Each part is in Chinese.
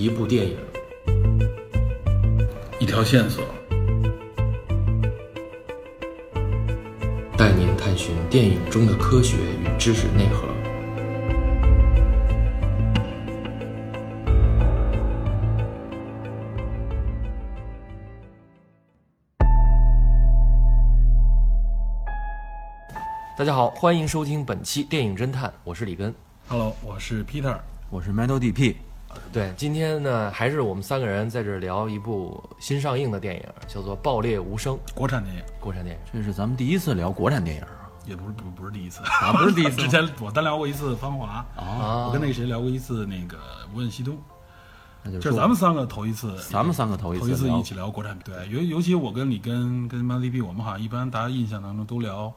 一部电影，一条线索，带您探寻电影中的科学与知识内核。大家好，欢迎收听本期电影侦探，我是李根。Hello，我是 Peter。我是 Metal DP，对，今天呢，还是我们三个人在这儿聊一部新上映的电影，叫做《爆裂无声》，国产电影国产电影。这是咱们第一次聊国产电影啊，也不是不不是第一次，啊不是第一次 之前我单聊过一次《芳华》，啊我跟那个谁聊过一次那个《无问西东》，那就咱们三个头一次，咱们三个头一次聊一次一起聊国产片。对，尤尤其我跟李根跟 m a l 我们好像一般大家印象当中都聊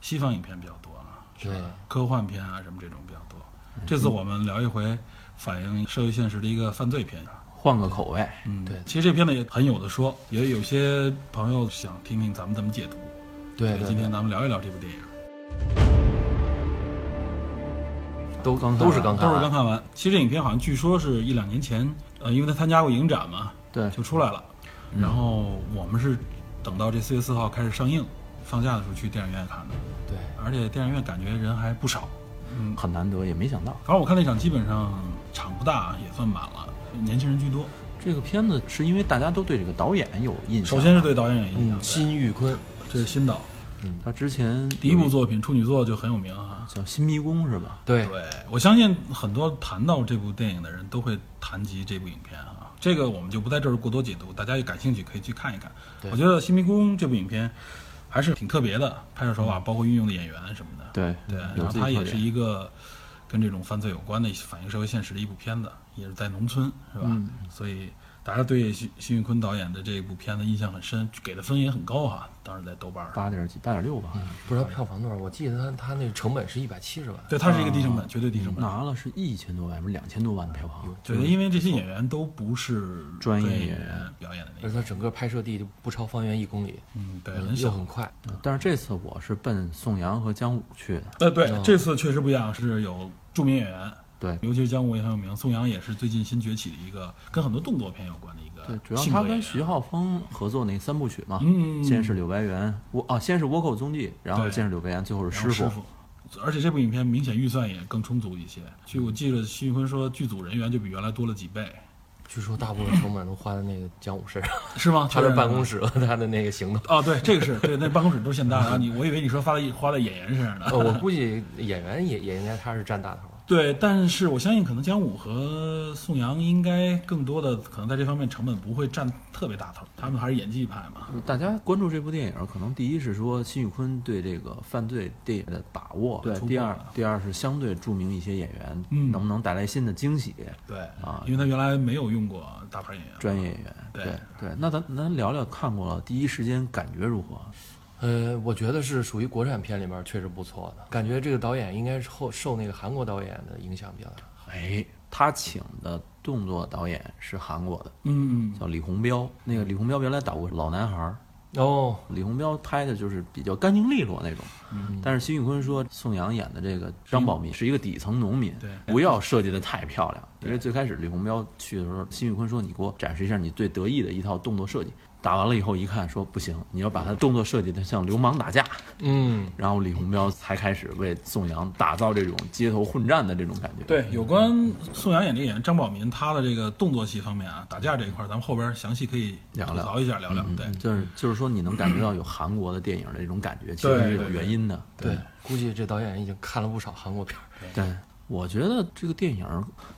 西方影片比较多啊，是科幻片啊什么这种比较多。这次我们聊一回反映社会现实的一个犯罪片。换个口味，嗯，对。其实这片子也很有的说，也有些朋友想听听咱们怎么解读。对对对，今天咱们聊一聊这部电影，都刚看都是刚看都是完刚看完。其实这影片好像据说是一两年前，呃，因为他参加过影展嘛，对，就出来了。然后我们是等到这四月四号开始上映，放假的时候去电影院看的，对，而且电影院感觉人还不少。嗯，很难得，也没想到。反正我看那场基本上场不大，也算满了，年轻人居多。这个片子是因为大家都对这个导演有印象。首先是对导演有印象嗯，，辛玉坤，这是新导，嗯他之前第一部作品处女作就很有名啊。叫《新迷宫》是吧？对对，我相信很多谈到这部电影的人都会谈及这部影片啊。这个我们就不在这儿过多解读，大家有感兴趣可以去看一看。我觉得《新迷宫》这部影片还是挺特别的，拍摄手法包括运用的演员什么的。对对，然后它也是。一个跟这种犯罪有关的反映社会现实的一部片子，也是在农村，是吧？嗯所以大家对辛辛玉坤导演的这部片子印象很深，给的分也很高哈，当时在豆瓣上。八点几，八点六吧，不知道票房多少，我记得他他那个成本是一百七十万。对，他是一个低成本，绝对低成本。拿了是一千多万，不是两千多万的票房。对，因为这些演员都不是专业演演员表演的那个，而且他整个拍摄地就不超方圆一公里，嗯，对，嗯很小。又很快。但是这次我是奔宋阳和姜武去的，呃，对哦，这次确实不一样，是有著名演员，对尤其是姜武也很有名，宋阳也是最近新崛起的一个跟很多动作片有关的一个对，主要他跟徐浩峰合作那三部曲嘛，嗯，先是柳白猿，倭啊，先是倭寇踪迹，然后对先是柳白猿，最后是师师傅。而且这部影片明显预算也更充足一些。据我记得，徐玉坤说剧组人员就比原来多了几倍，据说大部分成本都花在那个姜武身上，是吗？他的办公室。和他的那个行动。哦，对，这个是对，那办公室都是现搭的。你，我以为你说花在花在演员身上呢。呃，我估计演员也也应该他是占大头。对，但是我相信可能姜武和宋阳应该更多的可能在这方面成本不会占特别大头，他们还是演技派嘛。大家关注这部电影，可能第一是说辛宇坤对这个犯罪电影的把握，对第二了第二是相对著名一些演员，嗯能不能带来新的惊喜，对啊因为他原来没有用过大牌演员，专业演员，对对对。那咱咱聊聊看过了，第一时间感觉如何？呃，我觉得是属于国产片里面确实不错的，感觉这个导演应该是后受那个韩国导演的影响比较大。哎，他请的动作导演是韩国的，嗯嗯，叫李洪彪。那个李洪彪原来导过《老男孩》，哦，李洪彪拍的就是比较干净利落那种。嗯但是辛宇坤说，宋阳演的这个张宝民是一个底层农民，对不要设计的太漂亮。因为最开始李洪彪去的时候，辛宇坤说：“你给我展示一下你最得意的一套动作设计。”打完了以后一看，说不行，你要把他动作设计的像流氓打架。嗯，然后李洪彪才开始为宋阳打造这种街头混战的这种感觉。对，有关宋阳演这个演员张宝民，他的这个动作戏方面啊，打架这一块，咱们后边详细可以聊聊吐槽一下，聊聊。嗯，对，就是就是说，你能感觉到有韩国的电影的这种感觉，其实是有原因的。对，估计这导演已经看了不少韩国片儿。对，我觉得这个电影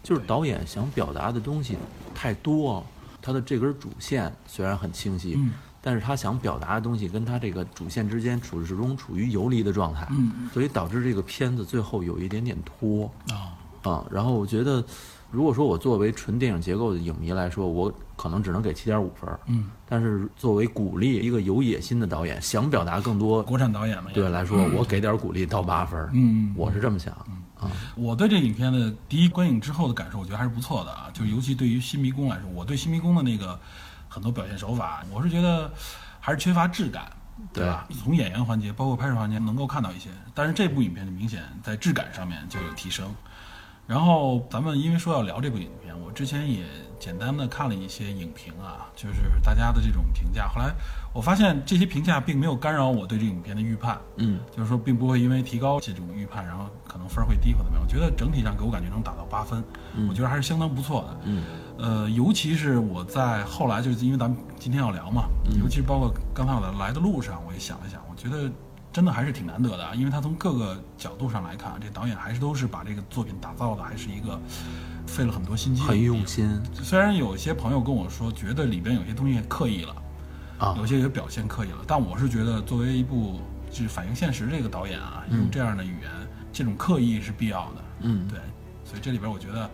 就是导演想表达的东西太多了，他的这根主线虽然很清晰，嗯但是他想表达的东西跟他这个主线之间处始终处于游离的状态，嗯所以导致这个片子最后有一点点拖啊，啊。然后我觉得，如果说我作为纯电影结构的影迷来说，我可能只能给七点五分儿。嗯，但是作为鼓励一个有野心的导演，想表达更多国产导演嘛，对来说，我给点鼓励到八分儿。嗯，我是这么想啊。我对这影片的第一观影之后的感受，我觉得还是不错的啊。就尤其对于《新迷宫》来说，我对《新迷宫》的那个很多表现手法，我是觉得还是缺乏质感，对吧？从演员环节，包括拍摄环节，能够看到一些。但是这部影片就明显在质感上面就有提升。然后咱们因为说要聊这部影片，我之前也简单的看了一些影评啊，就是大家的这种评价。后来我发现这些评价并没有干扰我对这影片的预判，嗯，就是说并不会因为提高这种预判，然后可能分儿会低或怎么样。我觉得整体上给我感觉能打到八分，我觉得还是相当不错的。嗯，呃，尤其是我在后来就是因为咱们今天要聊嘛，尤其是包括刚才我在来的路上，我也想了想，我觉得真的还是挺难得的啊，因为他从各个角度上来看，这导演还是都是把这个作品打造的还是一个费了很多心机，很用。心虽然有些朋友跟我说，觉得里边有些东西刻意了，啊有些也表现刻意了，但我是觉得作为一部就是反映现实这个导演啊，用这样的语言，这种刻意是必要的。嗯对，所以这里边我觉得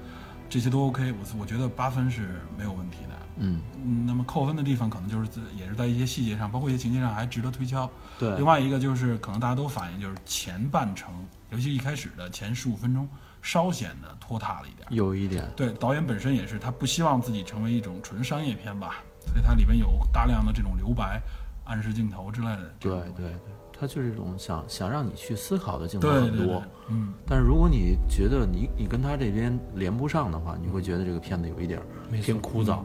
这些都 OK，我我觉得八分是没有问题的。嗯，嗯，那么扣分的地方可能就是在也是在一些细节上，包括一些情节上还值得推敲。对另外一个就是可能大家都反映，就是前半程，尤其一开始的前十五分钟，稍显的拖沓了一点。有一点，对，导演本身也是，他不希望自己成为一种纯商业片吧，所以它里面有大量的这种留白、暗示镜头之类的对。对对，他就是这种想想让你去思考的镜头很多对对，，嗯，但是如果你觉得你你跟他这边连不上的话，你会觉得这个片子有一点儿没错偏枯燥、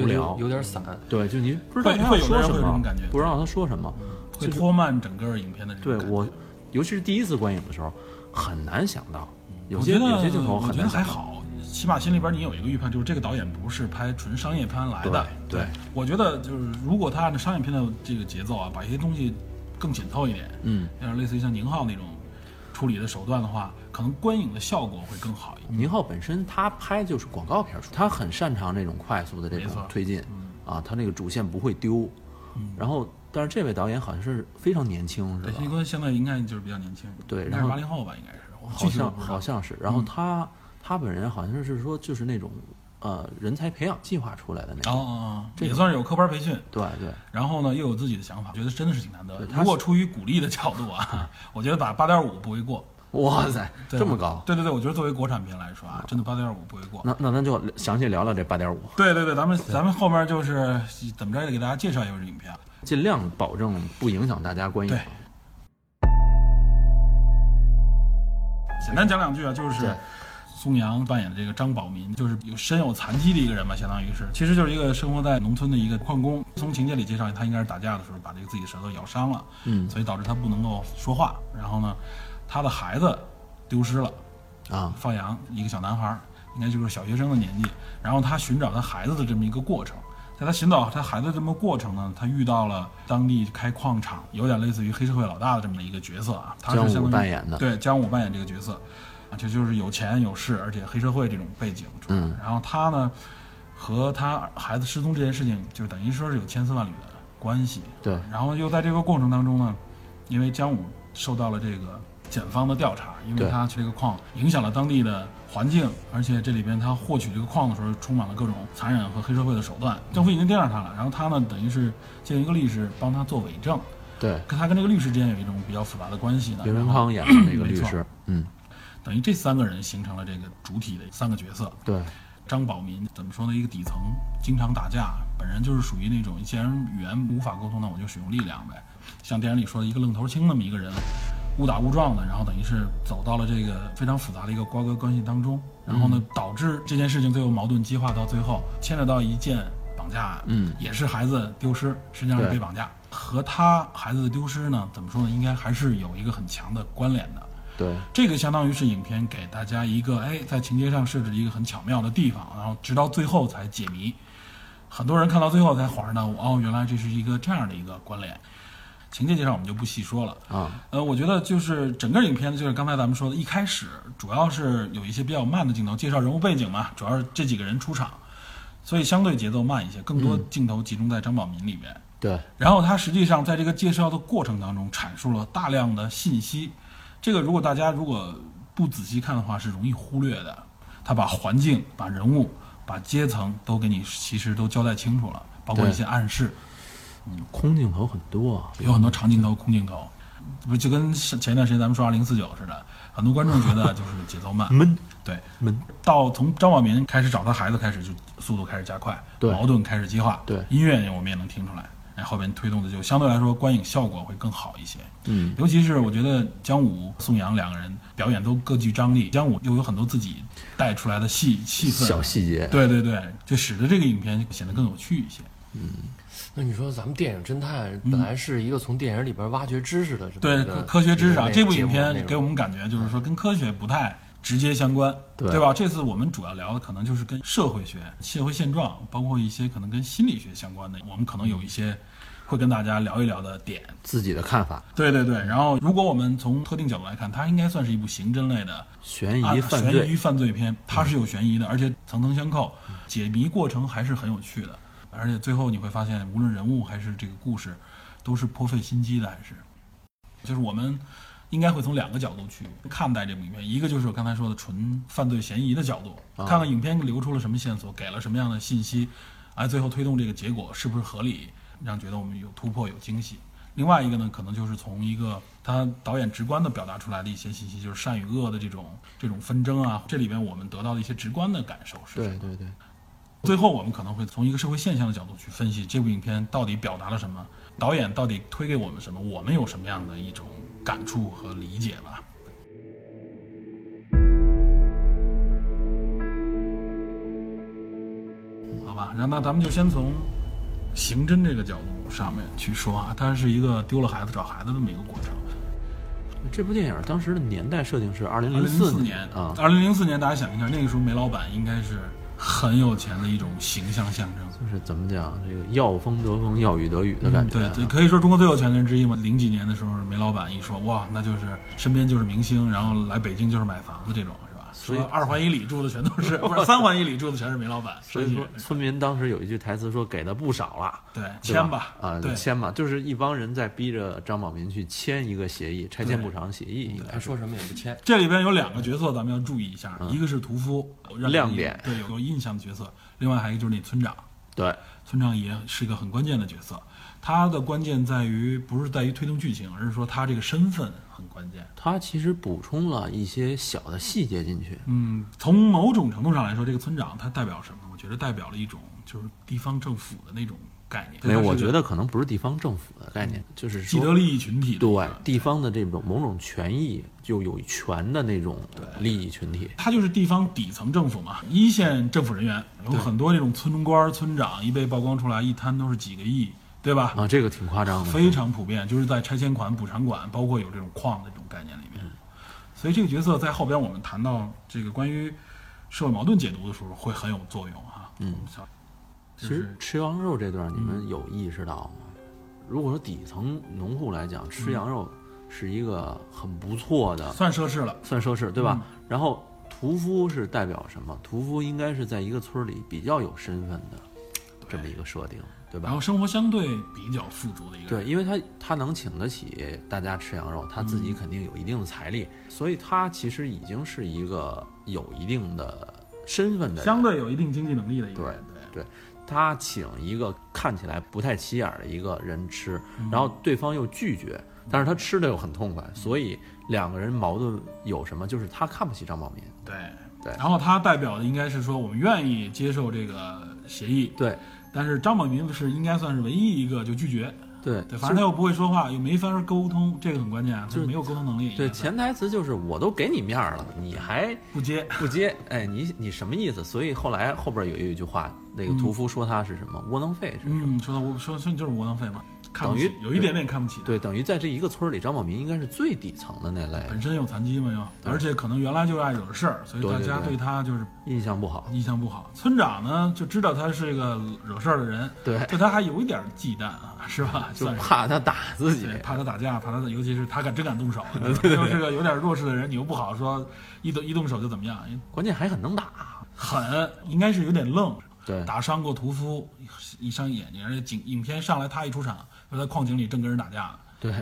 无聊有，有点散。对，就你不知道会他会说什么会有这种感觉，不知道他说什么。会拖慢整个影片的这种。对我，尤其是第一次观影的时候，很难想到，有我觉得些有些镜头我觉得很难想到。还好，起码心里边你有一个预判，就是这个导演不是拍纯商业片来的。对对我觉得就是如果他按照商业片的这个节奏啊，把一些东西更紧凑一点，嗯，有点类似于像宁浩那种处理的手段的话，可能观影的效果会更好一点。宁浩本身他拍就是广告片儿，他很擅长这种快速的这种推进，啊，他那个主线不会丢。然后，但是这位导演好像是非常年轻，是对，吧新？哥现在应该就是比较年轻，应该对然后是八零后吧，应该是。好像好像是。然后他他本人好像是说就是那种呃人才培养计划出来的那种。这也算是有科班培训，对对，然后呢又有自己的想法，觉得真的是挺难得如果出于鼓励的角度啊，我觉得打八点五不为过。哇塞，这么高！对对对，我觉得作为国产片来说啊，真的八点五不为过。那那咱就详细聊聊这八点五，对对对，咱们咱们后面就是怎么着也得给大家介绍一下这影片。尽量保证不影响大家观影对。简单讲两句啊，就是对宋阳扮演的这个张宝民，就是有身有残疾的一个人吧，相当于是，其实就是一个生活在农村的一个矿工。从情节里介绍，他应该是打架的时候把这个自己的舌头咬伤了，嗯所以导致他不能够说话。然后呢，他的孩子丢失了，啊，放羊，一个小男孩儿，应该就是小学生的年纪。然后他寻找他孩子的这么一个过程，在他寻找他孩子这么过程呢，他遇到了当地开矿场，有点类似于黑社会老大的这么一个角色啊。他是相当于扮演的对，姜武扮演这个角色，啊，这就是有钱有势，而且黑社会这种背景。嗯然后他呢，和他孩子失踪这件事情，就等于说是有千丝万缕的关系。对，然后又在这个过程当中呢，因为姜武受到了这个检方的调查，因为他去这个矿影响了当地的环境，而且这里边他获取这个矿的时候充满了各种残忍和黑社会的手段，政府已经盯上他了。然后他呢，等于是借一个律师帮他做伪证，对，跟他跟这个律师之间有一种比较复杂的关系呢。刘然后仁康演的那个律师，嗯，等于这三个人形成了这个主体的三个角色。对，张宝民怎么说呢？一个底层，经常打架，本人就是属于那种既然语言无法沟通，那我就使用力量呗。像电影里说的一个愣头青那么一个人，误打误撞的，然后等于是走到了这个非常复杂的一个瓜葛关系当中，然后呢，导致这件事情最后矛盾激化到最后，牵扯到一件绑架案，嗯也是孩子丢失，实际上是被绑架，和他孩子的丢失呢，怎么说呢？应该还是有一个很强的关联的。对，这个相当于是影片给大家一个哎，在情节上设置一个很巧妙的地方，然后直到最后才解谜。很多人看到最后才恍然大悟，哦，原来这是一个这样的一个关联。情节介绍我们就不细说了。啊，呃，我觉得就是整个影片就是刚才咱们说的，一开始主要是有一些比较慢的镜头，介绍人物背景嘛，主要是这几个人出场，所以相对节奏慢一些，更多镜头集中在张宝民里面。对，然后他实际上在这个介绍的过程当中阐述了大量的信息，这个如果大家如果不仔细看的话是容易忽略的。他把环境、把人物、把阶层都给你其实都交代清楚了，包括一些暗示，嗯空镜头很多啊，有很多长镜头、空镜头，不就跟是前一段时间咱们说二零四九似的，很多观众觉得就是节奏慢，闷对，闷，到从张宝民开始找他孩子开始，就速度开始加快，对矛盾开始激化，对音乐我们也能听出来。然，后边推动的就相对来说观影效果会更好一些。嗯，尤其是我觉得姜武、宋阳两个人表演都各具张力，姜武又有很多自己带出来的戏戏份，小细节，对对对，就使得这个影片显得更有趣一些。嗯。那你说咱们电影侦探本来是一个从电影里边挖掘知识的对科科学知识啊，这部影片给我们感觉就是说跟科学不太直接相关，对吧？这次我们主要聊的可能就是跟社会学、社会现状，包括一些可能跟心理学相关的，我们可能有一些会跟大家聊一聊的点。自己的看法，对对对，然后如果我们从特定角度来看，它应该算是一部刑侦类的悬啊疑犯悬疑，犯罪片，它是有悬疑的，而且层层相扣，解谜过程还是很有趣的。而且最后你会发现，无论人物还是这个故事，都是颇费心机的，还是就是我们应该会从两个角度去看待这部影片，一个就是我刚才说的纯犯罪嫌疑的角度，啊看看影片流出了什么线索，给了什么样的信息，哎，最后推动这个结果是不是合理，让觉得我们有突破、有惊喜。另外一个呢，可能就是从一个他导演直观的表达出来的一些信息，就是善与恶的这种这种纷争啊，这里边我们得到的一些直观的感受是什么？对对对，最后，我们可能会从一个社会现象的角度去分析这部影片到底表达了什么，导演到底推给我们什么，我们有什么样的一种感触和理解吧。好吧，然后那咱们就先从刑侦这个角度上面去说啊，它是一个丢了孩子找孩子这么一个过程。这部电影当时的年代设定是二零二零零四四年啊，二零零四年，大家想一下，那个时候煤老板应该是很有钱的一种形象象征。就是怎么讲，这个要风得风，要雨得雨的感觉啊。嗯对，可以说中国最有钱的人之一嘛。零几年的时候，煤老板一说，哇，那就是身边就是明星，然后来北京就是买房子这种？所以二环以里住的全都是，不是三环以里住的全是煤老板。所以说，村民当时有一句台词说给的不少了，对，签吧，啊，对，签吧，就是一帮人在逼着张宝民去签一个协议，拆迁补偿协议，应该是他说什么也不签。这里边有两个角色，咱们要注意一下，一个是屠夫，亮点对，有有印象的角色；另外还有一个就是那村长，对，村长也是一个很关键的角色。他的关键在于不是在于推动剧情，而是说他这个身份很关键。他其实补充了一些小的细节进去，嗯，从某种程度上来说，这个村长他代表什么？我觉得代表了一种就是地方政府的那种概念。没有，我觉得得可能不是地方政府的概念，就是既得利益群体对地方的这种某种权益，就有权的那种利益群体。他就是地方底层政府嘛，一线政府人员有很多这种村官、村长，一被曝光出来，一摊都是几个亿，对吧？啊，这个挺夸张的。非常普遍，就是在拆迁款、补偿款，包括有这种矿的这种概念里面。所以这个角色在后边我们谈到这个关于社会矛盾解读的时候，会很有作用啊。嗯，其实吃羊肉这段你们有意识到吗？如果说底层农户来讲，吃羊肉是一个很不错的，算奢侈了。算奢侈，对吧？然后屠夫是代表什么？屠夫应该是在一个村里比较有身份的这么一个设定，对吧？然后生活相对比较富足的一个人，对，因为他他能请得起大家吃羊肉，他自己肯定有一定的财力，所以他其实已经是一个有一定的身份的人。相对有一定经济能力的一个人。对，他请一个看起来不太起眼儿的一个人吃，嗯。然后对方又拒绝，但是他吃的又很痛快，所以两个人矛盾有什么？就是他看不起张宝民，对。对。然后他代表的应该是说，我们愿意接受这个协议，对但是张宝民是应该算是唯一一个就拒绝。对对，反正他又不会说话，又没法沟通，这个很关键啊，就是没有沟通能力。对，潜台词就是我都给你面儿了，你还不接。不接，哎，你你什么意思？所以后来后边有一句话，那个屠夫说他是什么窝囊废是，嗯，说他我说说你就是窝囊废嘛，看不起等于有一点点看不起。对，等于在这一个村儿里，张宝民应该是最底层的那类，本身有残疾嘛又，而且可能原来就爱惹事儿，所以大家对他就是印象不好。印象不好。村长呢就知道他是一个惹事儿的人，对，对他还有一点忌惮啊，是吧？就是怕他打自己对，。怕他打架，怕他，尤其是他敢真敢动手，又是个有点弱势的人，你又不好说一动一动手就怎么样，关键还很能打。狠，应该是有点愣，对，打伤过屠夫一伤眼睛，而且影影片上来他一出场，就在矿井里正跟人打架呢。对，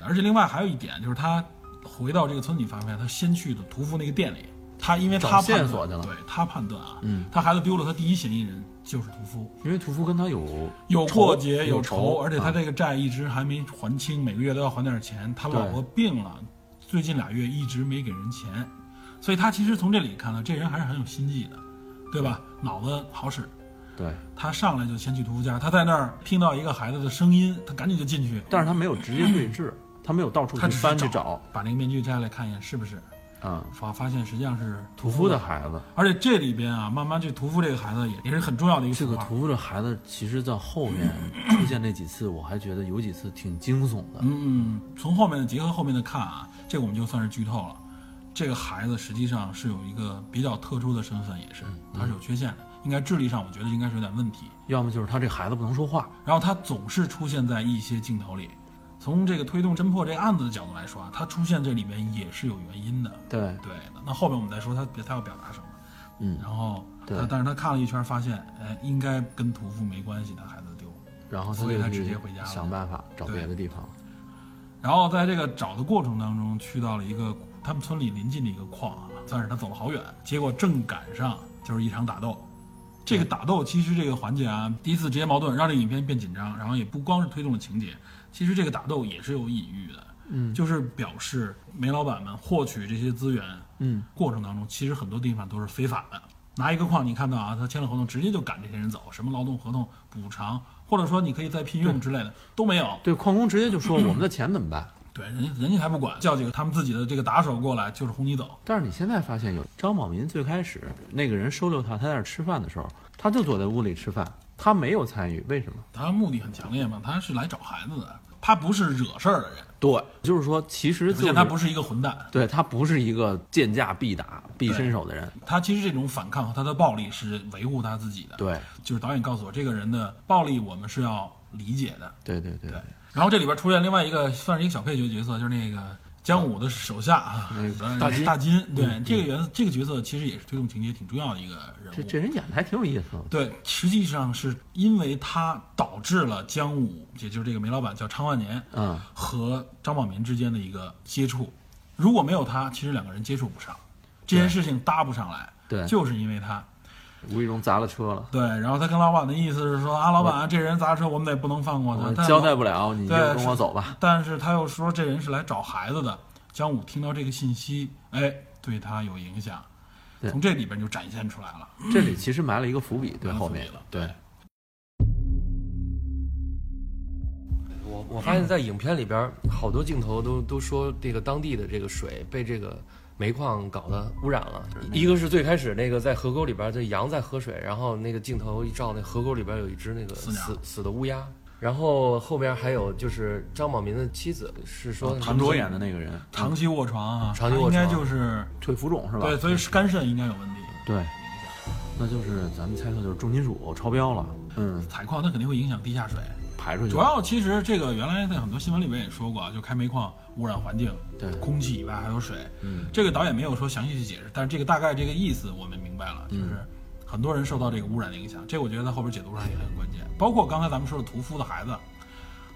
而且另外还有一点就是他回到这个村里，发现他先去的屠夫那个店里，他因为他线判索去了断对他判断啊，嗯，他孩子丢了，他第一嫌疑人就是屠夫，因为屠夫跟他有有过节有仇，而且他啊这个债一直还没还清，每个月都要还点钱。他老婆病了，最近俩月一直没给人钱，所以他其实从这里看到，这人还是很有心计的，对吧？脑子好使。对，他上来就先去屠夫家，他在那儿听到一个孩子的声音，他赶紧就进去，但是他没有直接对峙，他没有到处去翻去只是找找，把那个面具摘下来看一眼是不是，啊、发发现实际上是屠夫的孩子。而且这里边啊，慢慢这屠夫这个孩子也也是很重要的一个符号这个屠夫的孩子，其实在后面 出现那几次，我还觉得有几次挺惊悚的。嗯，从后面的结合后面的看啊，这个我们就算是剧透了。这个孩子实际上是有一个比较特殊的身份，也是他是有缺陷的，应该智力上我觉得应该是有点问题。要么就是他这孩子不能说话，然后他总是出现在一些镜头里。从这个推动侦破这个案子的角度来说啊，他出现这里面也是有原因的。对，对，那后面我们再说他他要表达什么。嗯，然后但是他看了一圈，发现哎，应该跟屠夫没关系，他孩子丢了。然后他所以他直接回家了想办法找别的地方。然后在这个找的过程当中，去到了一个他们村里临近的一个矿啊，算是他走了好远，结果正赶上就是一场打斗。这个打斗其实这个环节啊，第一次直接矛盾，让这个影片变紧张，然后也不光是推动了情节，其实这个打斗也是有隐喻的，嗯就是表示煤老板们获取这些资源嗯，过程当中，其实很多地方都是非法的。拿一个矿，你看到啊，他签了合同，直接就赶这些人走，什么劳动合同、补偿，或者说你可以再聘用之类的都没有。对，矿工直接就说 我们的钱怎么办？对，人家人家还不管，叫几个他们自己的这个打手过来，就是轰你走。但是你现在发现有张宝民最开始那个人收留他，他在那儿吃饭的时候，他就躲在屋里吃饭，他没有参与，为什么？他目的很强烈嘛，他是来找孩子的，他不是惹事儿的人，对，就是说，其实而就是他不是一个混蛋，对他不是一个见架必打、必伸手的人。他其实这种反抗和他的暴力是维护他自己的。，对，就是导演告诉我，这个人的暴力我们是要理解的。对对对对，然后这里边出现另外一个算是一个小配角角色，就是那个姜武的手下啊，大金大金。对，这个原这个角色其实也是推动情节挺重要的一个人物。这这人演的还挺有意思的。对，实际上是因为他导致了姜武，也就是这个煤老板叫昌万年，嗯，和张宝民之间的一个接触。如果没有他，其实两个人接触不上，这件事情搭不上来。对就是因为他。无意中砸了车了，对，然后他跟老板的意思是说啊，老板，这人砸车，我们得不能放过他。交代不了，你就跟我走吧。但是他又说这人是来找孩子的。姜武听到这个信息，哎，对他有影响，从这里边就展现出来了。这里其实埋了一个伏笔，对后面伏笔了对，我我发现，在影片里边，好多镜头都都说这个当地的这个水被这个煤矿搞的污染了。一个是最开始那个在河沟里边儿，这羊在喝水，然后那个镜头一照，那河沟里边儿有一只那个死死死的乌鸦。然后后边还有就是张宝民的妻子是说谭卓演的那个人，长期卧床啊，长期卧床应该就是腿浮肿是吧？对，所以是肝肾应该有问题。对，那就是咱们猜测就是重金属超标了，嗯，采矿它肯定会影响地下水，排出去主要其实这个原来在很多新闻里边也说过啊，就开煤矿污染环境，对空气以外还有水。嗯，这个导演没有说详细去解释，但是这个大概这个意思我们明白了，嗯就是很多人受到这个污染的影响，这我觉得在后边解读上也很关键。包括刚才咱们说的屠夫的孩子，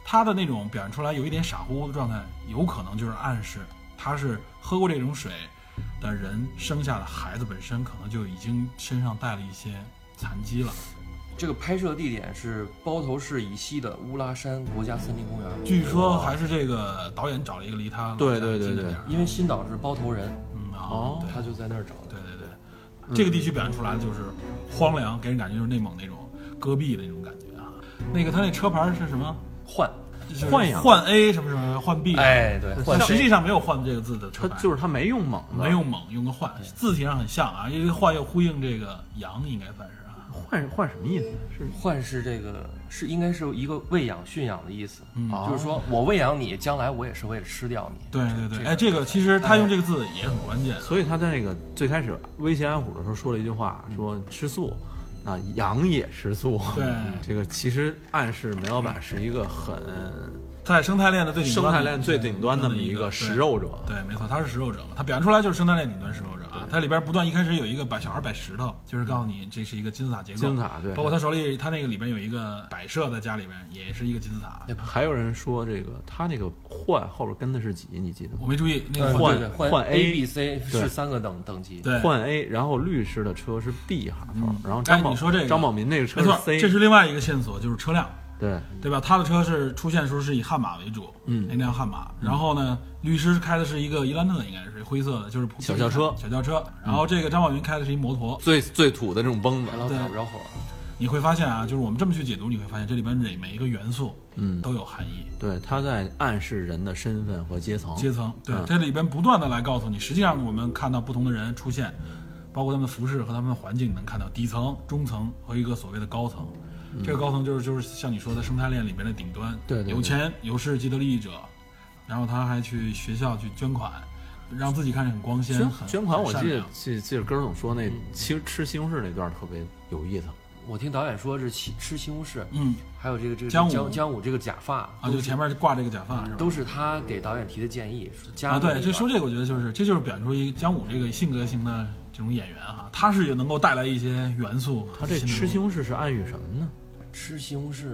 他的那种表现出来有一点傻乎乎的状态，有可能就是暗示他是喝过这种水的人生下的孩子本身可能就已经身上带了一些残疾了。这个拍摄地点是包头市以西的乌拉山国家森林公园。据说还是这个导演找了一个离他对对对对。因为新导是包头人，嗯啊，哦。他就在那儿找的。对对对，这个地区表现出来的就是荒凉，给人感觉就是内蒙那种戈壁的那种感觉啊。那个他那车牌是什么？换，就是换阳换 A 什么什么换 B，，哎，对，换实际上没有换这个字的车他牌，就是他没用猛，没用猛，用个换，字体上很像啊，因为换又呼应这个羊，应该算是啊。换换什么意思？是换是这个是应该是一个喂养驯养的意思，就是说我喂养你，将来我也是为了吃掉你。对对对，这个哎，这个其实他用这个字也很关键。所以他在那个最开始威胁安虎的时候说了一句话，说吃素，啊，羊也吃素。对这个其实暗示梅老板是一个很在生态链的最顶端生，态链最顶端的的一个食肉者。对，没错，他是食肉者嘛，他表现出来就是生态链顶端食肉者啊。它里边不断一开始有一个摆小孩摆石头，就是告诉你这是一个金字塔结构。金字塔对包括他手里他那个里边有一个摆设在家里边也是一个金字塔。还有人说这个他那个换后边跟的是几？你记得吗？我没注意那个呃换换换 A、A B、C 是三个等等级。对，换 A，然后律师的车是 B 哈头，然后哎张宝你说这个张宝民那个车没错是，C，这是另外一个线索，就是车辆。对对吧？他的车是出现的时候是以悍马为主，嗯那辆悍马。然后呢，律师开的是一个伊兰特，应该是灰色的，就是普小轿车小轿车。然后这个张宝云开的是一摩托。最最土的这种崩子然，后对打不着火，你会发现啊，就是我们这么去解读，你会发现这里边每每一个元素，嗯都有含义。对，他在暗示人的身份和阶层。阶层，对，嗯这里边不断的来告诉你，实际上我们看到不同的人出现，包括他们的服饰和他们的环境，能看到底层、中层和一个所谓的高层。这个高层就是就是像你说的生态链里面的顶端，嗯对有钱有势既得利益者，然后他还去学校去捐款，让自己看着很光鲜、捐款，我记得记记得根儿总说那其实吃西红柿那段特别有意思。我听导演说是吃吃西红柿，嗯还有这个这个姜武姜姜武这个假发啊，就前面挂这个假发是吧？都是他给导演提的建议，啊，对，入那个这说这个，我觉得就是这就是表现出一姜武这个性格型的这种演员哈，他是也能够带来一些元素。他这吃西红柿是暗喻什么呢？吃西红柿，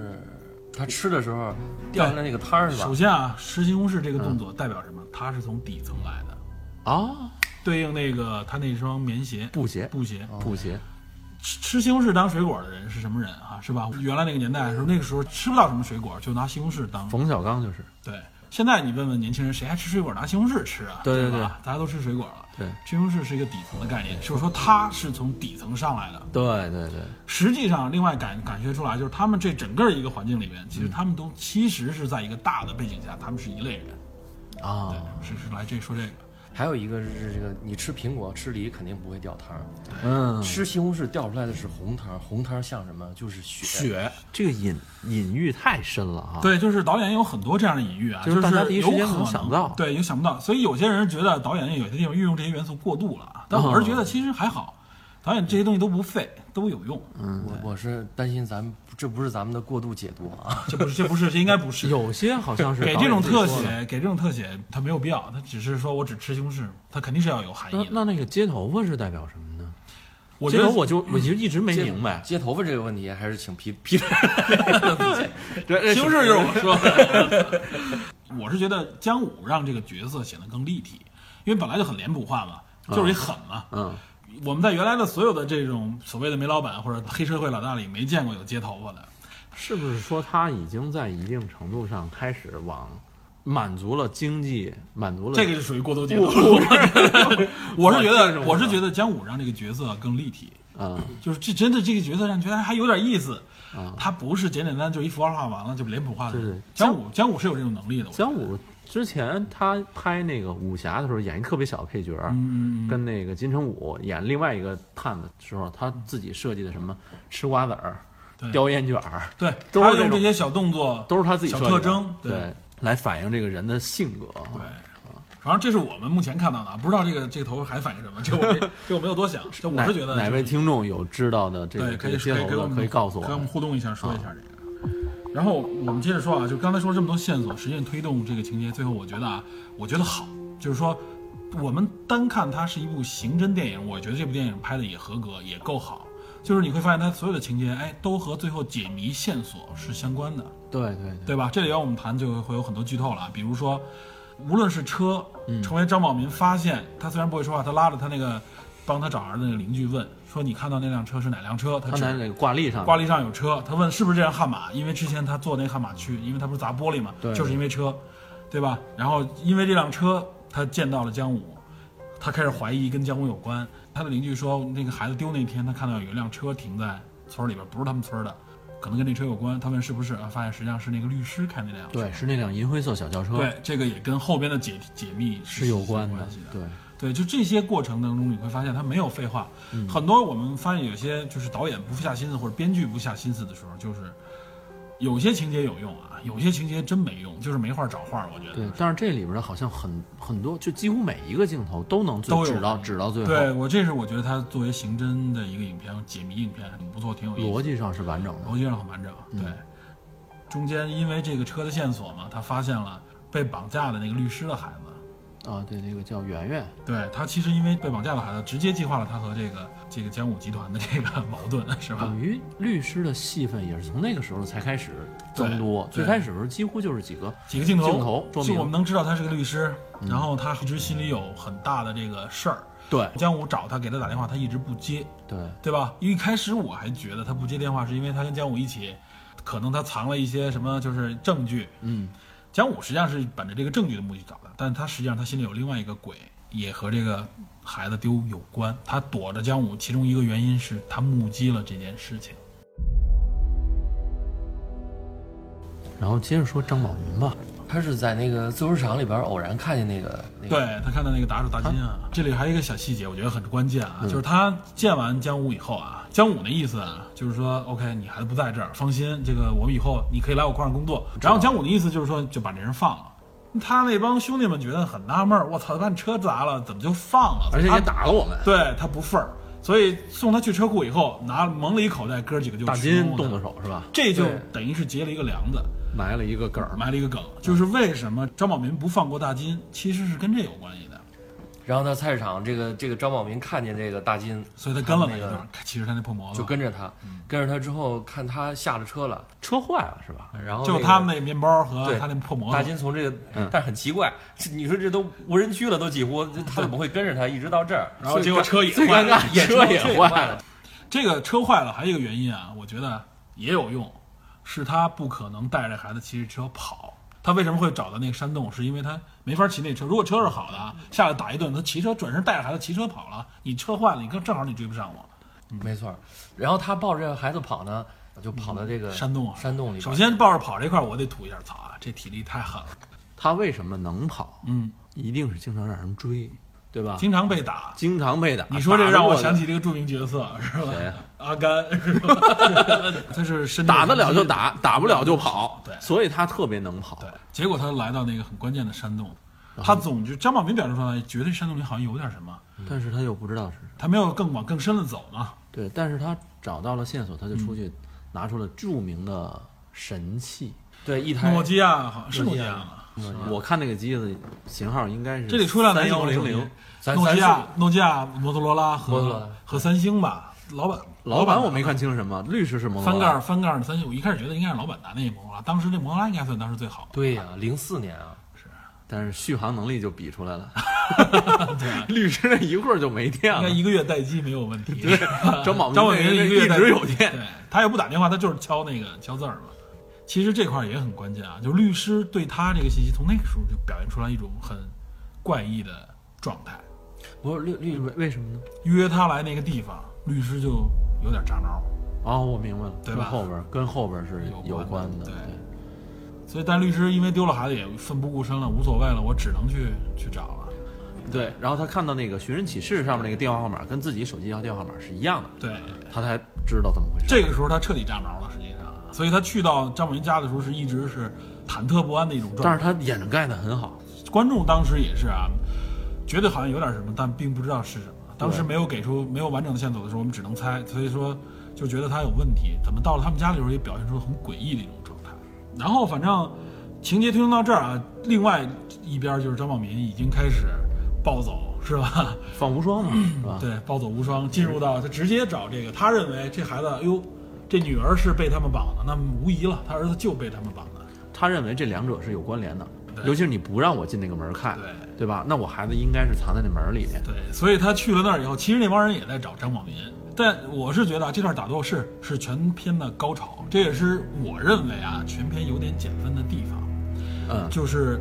他吃的时候掉下来那个汤儿是吧首？先啊，吃西红柿这个动嗯作代表什么？它是从底层来的，啊，对应那个他那双棉鞋、布鞋，布鞋。布鞋。吃吃西红柿当水果的人是什么人啊？是吧？原来那个年代的时候，那个时候吃不到什么水果，就拿西红柿当冯小刚就是对。现在你问问年轻人，谁还吃水果拿西红柿吃啊？对对对吧，大家都吃水果了。对西红柿是一个底层的概念，就是说它是从底层上来的。对对对，实际上，另外感感觉出来，就是他们这整个一个环境里面，其实他们都其实是在一个大的背景下，他们是一类人。啊，对，是是来这说这个。还有一个是这个，你吃苹果吃梨肯定不会掉汤儿，嗯，吃西红柿掉出来的是红汤儿，红汤儿像什么？就是血。血，这个隐隐喻太深了啊。对，就是导演有很多这样的隐喻啊，就是大家第一时间有可能能想不到对，也想不到。所以有些人觉得导演有些地方运用这些元素过度了啊，但我是觉得其实还好，导演这些东西都不废，都有用。我我是担心咱们这不是咱们的过度解读啊。这不是，这不是，这应该不是。有些好像是给这种特。写，给这种特写，它没有必要，它只是说我只吃西红柿，它肯定是要有含义的。那那那个接头发是代表什么呢？我觉得接头我就我就一直没明白。接头发这个问题，还是请皮皮特。这西红柿就是我说的。我是觉得姜武让这个角色显得更立体，因为本来就很脸谱化嘛，就是一狠嘛。嗯，我们在原来的所有的这种所谓的煤老板或者黑社会老大里，没见过有接头发的。是不是说他已经在一定程度上开始往满足了经济，满足了这个是属于过度解读。我是觉得，我是觉得姜武让这个角色更立体，嗯 就是这真的这个角色让你觉得还有点意思。啊，他不是简简单单就一幅画画完了就脸谱化的人对对。姜武姜武是有这种能力的。姜武之前他拍那个武侠的时候演一特别小的配角，跟那个金城武演另外一个探子的时候，他自己设计的什么吃瓜子儿、叼烟卷儿，对，他用这些小动作都是他自己小特征，对，来反映这个人的性格。对，反正这是我们目前看到的，啊，不知道这个这个头还反映什么，这我没这我没有多想，这我是觉得哪位听众有知道的这个这可以可以个接头的，给我们可以告诉我跟我们们。互动一下，说一下这个。然后我们接着说啊，就刚才说了这么多线索，实际上推动这个情节，最后我觉得啊，我觉得好，就是说我们单看它是一部刑侦电影，我觉得这部电影拍的也合格，也够好。就是你会发现它所有的情节，哎，都和最后解谜线索是相关的。对对对，对吧？这里要我们谈就会有很多剧透了，比如说，无论是车嗯成为张宝民发现，他虽然不会说话，他拉着他那个帮他找儿子那个邻居问说：“你看到那辆车是哪辆车？”他在那个挂历上，挂历上有车，他问是不是这辆悍马？因为之前他坐那悍马去，因为他不是砸玻璃嘛，就是因为车，对吧？然后因为这辆车，他见到了姜武，他开始怀疑跟姜武有关。他的邻居说，那个孩子丢那天，他看到有一辆车停在村里边，不是他们村的，可能跟那车有关。他问是不是，啊，发现实际上是那个律师开那辆车。对，是那辆银灰色小轿车，对，这个也跟后边的解解密是有关的关系的。对，对，就这些过程当中，你会发现他没有废话。嗯很多我们发现有些就是导演不下心思或者编剧不下心思的时候，就是有些情节有用啊，有些情节真没用，就是没话找话。我觉得对，但是这里边好像很很多，就几乎每一个镜头都能最都有指到指到最后，对我这是我觉得他作为刑侦的一个影片，解谜影片很不错，挺有意思，逻辑上是完整的。逻辑上很完整。嗯对，中间因为这个车的线索嘛，他发现了被绑架的那个律师的孩子。啊，对，那个叫圆圆，对他其实因为被绑架的孩子，直接激化了他和这个这个江武集团的这个 矛盾，是吧？等于律师的戏份也是从那个时候才开始增多。最开始的时候几乎就是几个几个镜头，镜头就我们能知道他是个律师，然后他一直心里有很大的这个事儿。对江武找他给他打电话，他一直不接，对对吧？一开始我还觉得他不接电话是因为他跟江武一起，可能他藏了一些什么就是证据。嗯，江武实际上是本着这个证据的目的找的，但他实际上，他心里有另外一个鬼，也和这个孩子丢有关。他躲着江武，其中一个原因是他目击了这件事情。然后接着说张宝云吧，他是在那个自由市场里边偶然看见那个。对他看到那个打手大金啊，这里还有一个小细节，我觉得很关键啊，就是他见完江武以后啊，江武的意思啊，就是说 OK，你孩子不在这儿，放心，这个我们以后你可以来我矿上工作。然后江武的意思就是说，就把这人放了。他那帮兄弟们觉得很纳闷儿，我操，他把你车砸了，怎么就放了？而且也打了我们。对他不忿儿，所以送他去车库以后，拿蒙了一口袋，哥几个就大金动的手是吧？这就等于是结了一个梁子，埋了一个梗儿，埋了一个梗，就是为什么张宝民不放过大金，其实是跟这有关系的。然后呢，菜市场这个这个张宝民看见这个大金，所以他跟了那个，骑着他那破摩托，就跟着他，跟着他之后看他下了车了，车坏了是吧？然后就他们那面包和他那破摩托大，金从这个嗯，但是很奇怪，你说这都无人区了，都几乎他怎么会跟着他一直到这儿？然后结果 车也坏了。车也坏。了。这个车坏了，还有一个原因啊，我觉得也有用，是他不可能带着孩子骑着车跑。他为什么会找到那个山洞？是因为他没法骑那车。如果车是好的啊，下来打一顿，他骑车转身带着孩子骑车跑了，你车坏了，你看正好你追不上我。没错儿，然后他抱着孩子跑呢，就跑到这个山洞啊，山洞里。首先抱着跑这块儿，我得吐一下槽啊，这体力太狠了。他为什么能跑？嗯，一定是经常让人追，对吧？经常被打。经常被打。你说这让我想起起这个著名角色是吧？谁呀阿甘是吧？他是身打得了就打，打不了就跑。对。所以他特别能跑。对，结果他来到那个很关键的山洞，他总就张宝民表示出来，觉得山洞里好像有点什么，但是他又不知道是他没有更往更深的走嘛。对，但是他找到了线索，他就出去拿出了著名的神器。对一台诺基亚好像是诺诺基亚基亚。嘛，我看那个机子型号应该是这里出了哪三几幺零零。诺基亚、诺基亚、摩托罗拉和和三星吧，老板老板我没看清是什么，律师是摩托翻盖儿。翻盖儿的三星，我一开始觉得应该是老板拿那摩托罗拉，当时那摩托罗拉应该算当时最好的。对呀，零四年啊，是但是续航能力就比出来了。对 律师那一会儿就没电了。应该一个月待机没有问题。对张宝民张宝民那个一一个月待直有电。对他也不打电话，他就是敲那个敲字儿嘛。其实这块儿也很关键啊，就是律师对他这个信息，从那个时候就表现出来一种很怪异的状态。不是律律师为什么呢？约他来那个地方，律师就有点炸毛，哦，我明白了，对吧跟后边跟后边是有有关的的。对所以但律师因为丢了孩子也奋不顾身了，无所谓了，我只能去去找了。对，然后他看到那个寻人启事上面那个电话号码跟自己手机号电话号码是一样的，对，他才知道怎么回事。这个时候他彻底炸毛了，实际上啊，所以他去到张宝云家的时候是一直是忐忑不安的一种状态。但是他眼睛盖的很好，观众当时也是啊，觉得好像有点什么，但并不知道是什么。当时没有给出没有完整的线索的时候，我们只能猜，所以说就觉得他有问题。怎么到了他们家里时候也表现出很诡异的一种状态。然后反正情节推动到这儿啊，另外一边就是张宝民已经开始暴走，是吧？放无双嘛，是吧？对，暴走无双，进入到他直接找这个，他认为这孩子，哎呦，这女儿是被他们绑的，那么无疑了，他儿子就被他们绑的。他认为这两者是有关联的，对尤其是你不让我进那个门看，对对吧？那我孩子应该是藏在那门里面。对，所以他去了那儿以后，其实那帮人也在找张广民。但我是觉得啊，这段打斗是是全片的高潮，这也是我认为啊，全片有点减分的地方，嗯，就是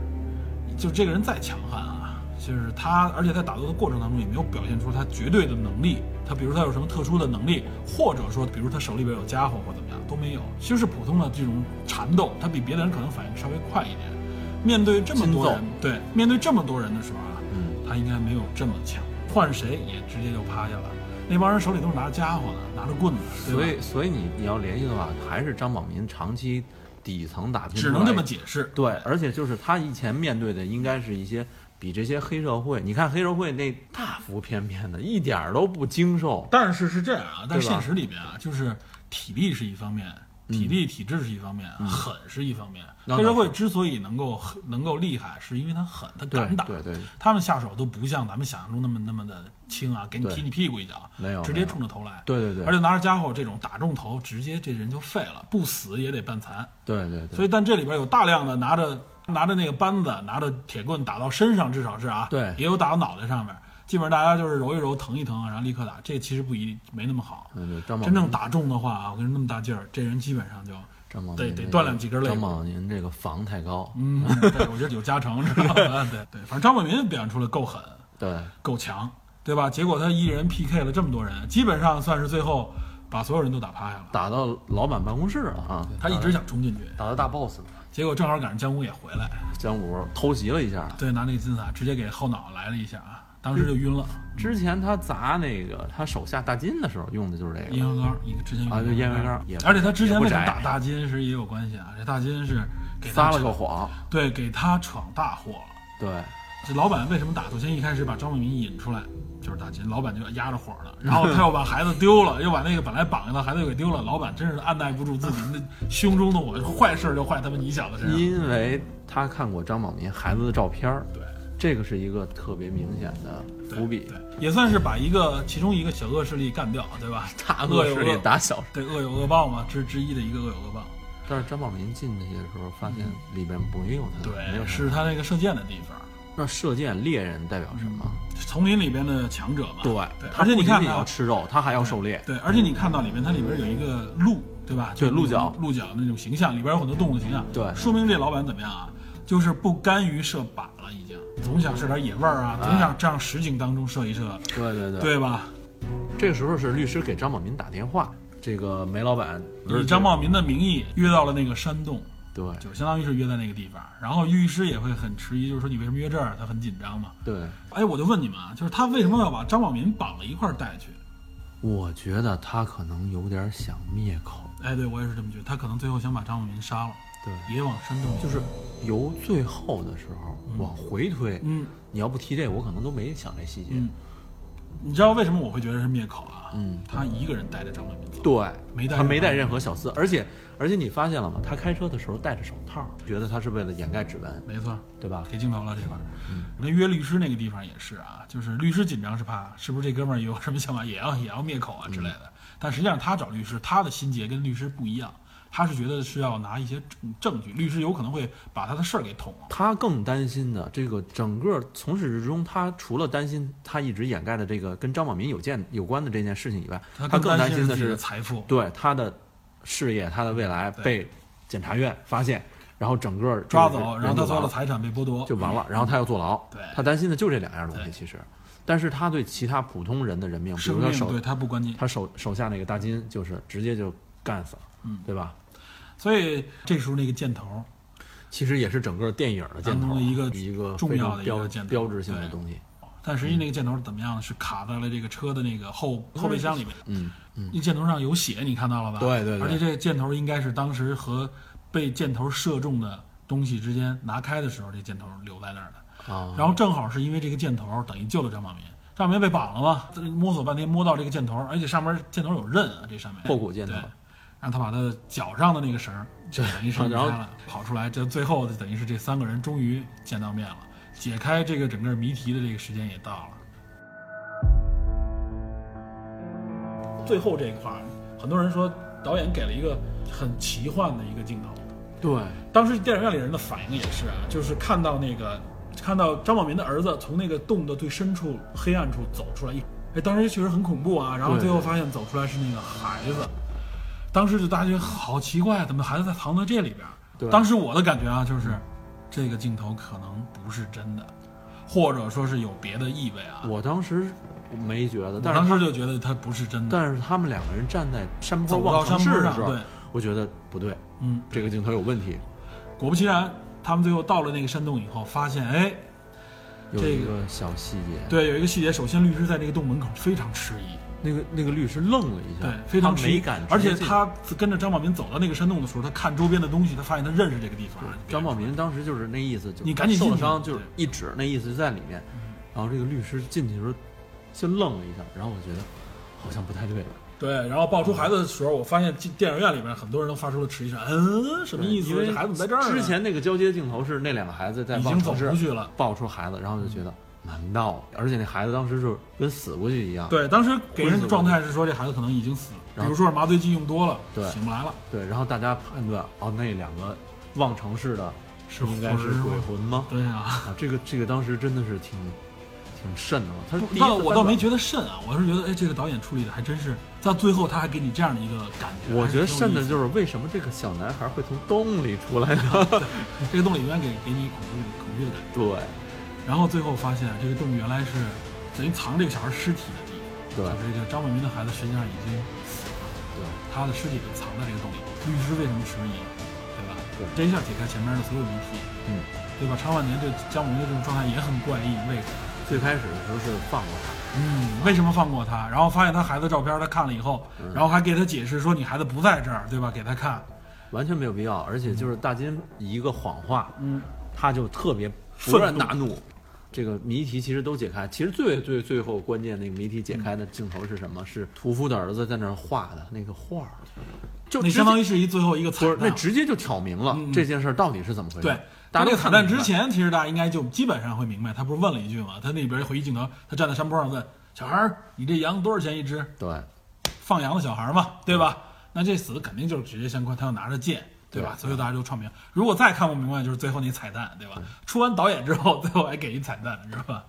就这个人再强悍啊，就是他，而且在打斗的过程当中也没有表现出他绝对的能力。他比如他有什么特殊的能力，或者说比如他手里边有家伙或怎么样都没有，就是普通的这种缠斗，他比别的人可能反应稍微快一点。面对这么多人，对，面对这么多人的时候啊，嗯，他应该没有这么强，换谁也直接就趴下了。那帮人手里都是拿着家伙的，拿着棍子，所以所以你你要联系的话，还是张宝民长期底层打拼只能这么解释。对，而且就是他以前面对的应该是一些比这些黑社会，你看黑社会那大腹便便的，一点儿都不精瘦，但是是这样啊，但现实里边啊，就是体力是一方面，体力体质是一方面，狠是一方面。那黑社会之所以能够能够厉害，是因为他狠，他敢打。对对，他们下手都不像咱们想象中那么那么的轻啊，给你踢你屁股一脚，没有直接冲着头来。对对对而且拿着家伙这种打中头，直接这人就废了，不死也得半残。对对对，所以，但这里边有大量的拿着拿着那个扳子，拿着铁棍打到身上，至少是啊，对也有打到脑袋上面。基本上大家就是揉一揉，疼一疼，然后立刻打。这其实不一定没那么好。真正打中的话啊，我跟你说那么大劲儿，这人基本上就，得张宝民这个得锻炼几根肋骨张宝您这个防太高，嗯，对我觉得有加成，知道吧？对对，反正张宝民表现出来够狠，对够强，对吧？结果他一人 PK 了这么多人，基本上算是最后把所有人都打趴下了。打到老板办公室了啊！他一直想冲进去，打到大 boss 了。结果正好赶上江武也回来，江武偷袭了一下，对，拿那个金字塔直接给后脑来了一下啊，当时就晕了。之前他砸那个他手下大金的时候用的就是这个烟灰缸，一个之前用啊，的就烟灰缸，也而且他之前为什么打大金是也有关系啊？这大金是给他撒了个谎，对，给他闯大祸了。对，这老板为什么打？首先一开始把张梦民引出来，就是大金，老板就压着火了，然后他又把孩子丢了，又把那个本来绑着的孩子又给丢了，老板真是按耐不住自己那胸中的火，坏事就坏他们你小子身上。因为他看过张宝民孩子的照片儿，对这个是一个特别明显的伏笔。对，也算是把一个其中一个小恶势力干掉，对吧？大恶势力打小，对恶有恶报嘛，之之一的一个恶有恶报。但是张宝民进去的时候发现里边没有他，没有对，是他那个射箭的地方，那射箭猎人代表什么？丛林里边的强者嘛。对而且你看啊要吃肉，他还要狩猎。对，而且你看到里面，它里边有一个鹿，对吧？对鹿角鹿角那种形象，里边有很多动物的形象。对说明这老板怎么样啊？就是不甘于射靶了，总想射点野味儿啊，总想这样实景当中射一射，对对对，对吧？这个时候是律师给张宝民打电话，这个梅老板以张茂民的名义约到了那个山洞，对就相当于是约在那个地方。然后律师也会很迟疑，就是说你为什么约这儿？他很紧张嘛。对，哎，我就问你们啊，就是他为什么要把张宝民绑了一块儿带去？我觉得他可能有点想灭口，哎，对我也是这么觉得，他可能最后想把张宝民杀了，对，也往山洞里就是由最后的时候往回推。嗯你要不提这个，我可能都没想这细节。嗯，你知道为什么我会觉得是灭口啊？嗯他一个人带着张茂民走，对，没带他没带任任何小厮，而且而且你发现了吗？他开车的时候戴着手套，觉得他是为了掩盖指纹，没错，对吧？给镜头了这块儿。那约律师那个地方也是啊，就是律师紧张是怕是不是这哥们儿有什么想法，也要也要灭口啊之类的。但实际上他找律师，他的心结跟律师不一样，他是觉得是要拿一些证证据，律师有可能会把他的事儿给捅了。他更担心的这个整个从始至终，他除了担心他一直掩盖的这个跟张宝民有件有关的这件事情以外，他更更担心的是财富。对他的事业、他的未来被检察院发现，然后整个抓走，然后他所有的财产被剥夺，就完了，然后他要坐牢。对他担心的就这两样东西，其实，但是他对其他普通人的人命，比如他手对他不关心。他手手下那个大金，就是直接就干死了，嗯对吧？所以这时候那个箭头，其实也是整个电影的箭头，当中的一个一个重要的一个标箭头标志性的东西。但实际那个箭头是怎么样呢？是卡在了这个车的那个后后备箱里面。嗯嗯，那箭头上有血，你看到了吧？对对对而且这个箭头应该是当时和被箭头射中的东西之间拿开的时候，这箭头留在那儿的。啊，然后正好是因为这个箭头等于救了张宝民，张宝民被绑了嘛，摸索半天摸到这个箭头，而且上面箭头有刃啊，这上面后骨箭头对，让他把他脚上的那个绳儿，就等于是 跑出来。这最后等于是这三个人终于见到面了，解开这个整个谜题的这个时间也到了。最后这一块儿，很多人说导演给了一个很奇幻的一个镜头。对，当时电影院里人的反应也是啊，就是看到那个看到张宝民的儿子从那个洞的最深处黑暗处走出来，一哎，当时确实很恐怖啊。然后最后发现走出来是那个孩子，当时就大家觉得好奇怪，怎么孩子在藏在这里边当时我的感觉啊，就是这个镜头可能不是真的，或者说是有别的意味啊。我当时没觉得，但是当时就觉得它不是真的。但是他们两个人站在山坡望城山市的时候对，，我觉得不对，嗯，这个镜头有问题。果不其然，他们最后到了那个山洞以后，发现哎，有这个一个小细节，对，有一个细节，首先律师在这个洞门口非常迟疑，那个那个律师愣了一下，对，非常没感觉而且他跟着张宝民走到那个山洞的时候，他看周边的东西，他发现他认识这个地方。张宝民当时就是那意思，就你赶紧受了伤，就是一指那意思就在里面。然后这个律师进去的时候，先愣了一下，然后我觉得好像不太对了，对，然后抱出孩子的时候，我发现进电影院里面很多人都发出了迟疑声，嗯，什么意思？因为这孩子在这儿？之前那个交接镜头是那两个孩子在已经走出去了。抱出孩子，然后就觉得难道？而且那孩子当时就跟死过去一样。对，当时给人的状态是说这孩子可能已经死了，比然后如说是麻醉剂用多了，对醒不来了。对，然后大家判断哦，那两个望城市的是应该是鬼魂吗？对啊，啊，这个这个当时真的是挺挺瘆的了。他是第一倒次翻转我倒没觉得瘆啊，我是觉得哎，这个导演处理的还真是，到最后他还给你这样的一个感觉。我觉得瘆的就是为什么这个小男孩会从洞里出来呢？这个洞里永远给给你恐惧恐惧的感觉。对然后最后发现这个洞原来是等于藏这个小孩尸体的地方，对就是这个张伟民的孩子实际上已经死了，对，他的尸体就藏在这个洞里。律师为什么迟疑，对吧？对这一下解开前面的所有谜题，嗯，对吧？常万年对姜武云的这种状态也很怪异，为什么？最开始的时候是放过他，嗯，为什么放过他？然后发现他孩子照片，他看了以后，然后还给他解释说你孩子不在这儿，对吧？给他看，完全没有必要。而且就是大金一个谎话，嗯，他就特别勃然大怒。这个谜题其实都解开，其实最最最后关键那个谜题解开的镜头是什么？是屠夫的儿子在那儿画的那个画儿，就那相当于是一最后一个彩蛋那。直接就挑明了这件事儿到底是怎么回事。对，大家都那个彩蛋之前，其实大家应该就基本上会明白，他不是问了一句吗？他那边回忆镜头，他站在山坡上问小孩儿：“你这羊多少钱一只对，？”放羊的小孩嘛，对吧？那这死肯定就是直接相关，他要拿着剑，对吧？所以大家就创明。如果再看不明白，就是最后那彩蛋，对吧？出完导演之后，最后还给一彩蛋，知道吧？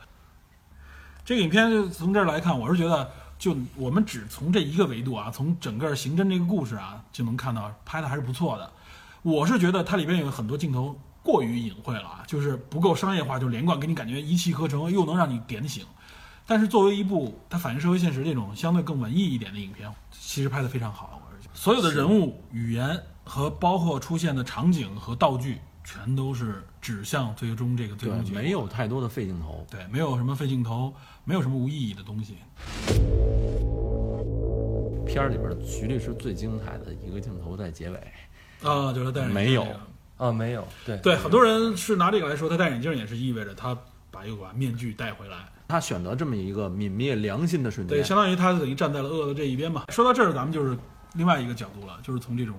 这个影片就从这儿来看，我是觉得，就我们只从这一个维度啊，从整个刑侦这个故事啊，就能看到拍的还是不错的。我是觉得它里边有很多镜头过于隐晦了啊，就是不够商业化，就连贯，给你感觉一气呵成，又能让你点醒。但是作为一部它反映社会现实这种相对更文艺一点的影片，其实拍得非常好。我是觉得所有的人物、语言和包括出现的场景和道具，全都是指向最终这个最终结对，果。没有太多的废镜头。对，没有什么废镜头，没有什么无意义的东西。片儿里边徐律师最精彩的一个镜头在结尾，啊，就是他戴上眼镜没有啊，没有，对对，很多人是拿这个来说，他戴眼镜也是意味着他把又把面具带回来。他选择这么一个泯灭良心的瞬间对，相当于他等于站在了恶的这一边嘛。说到这儿，咱们就是另外一个角度了，就是从这种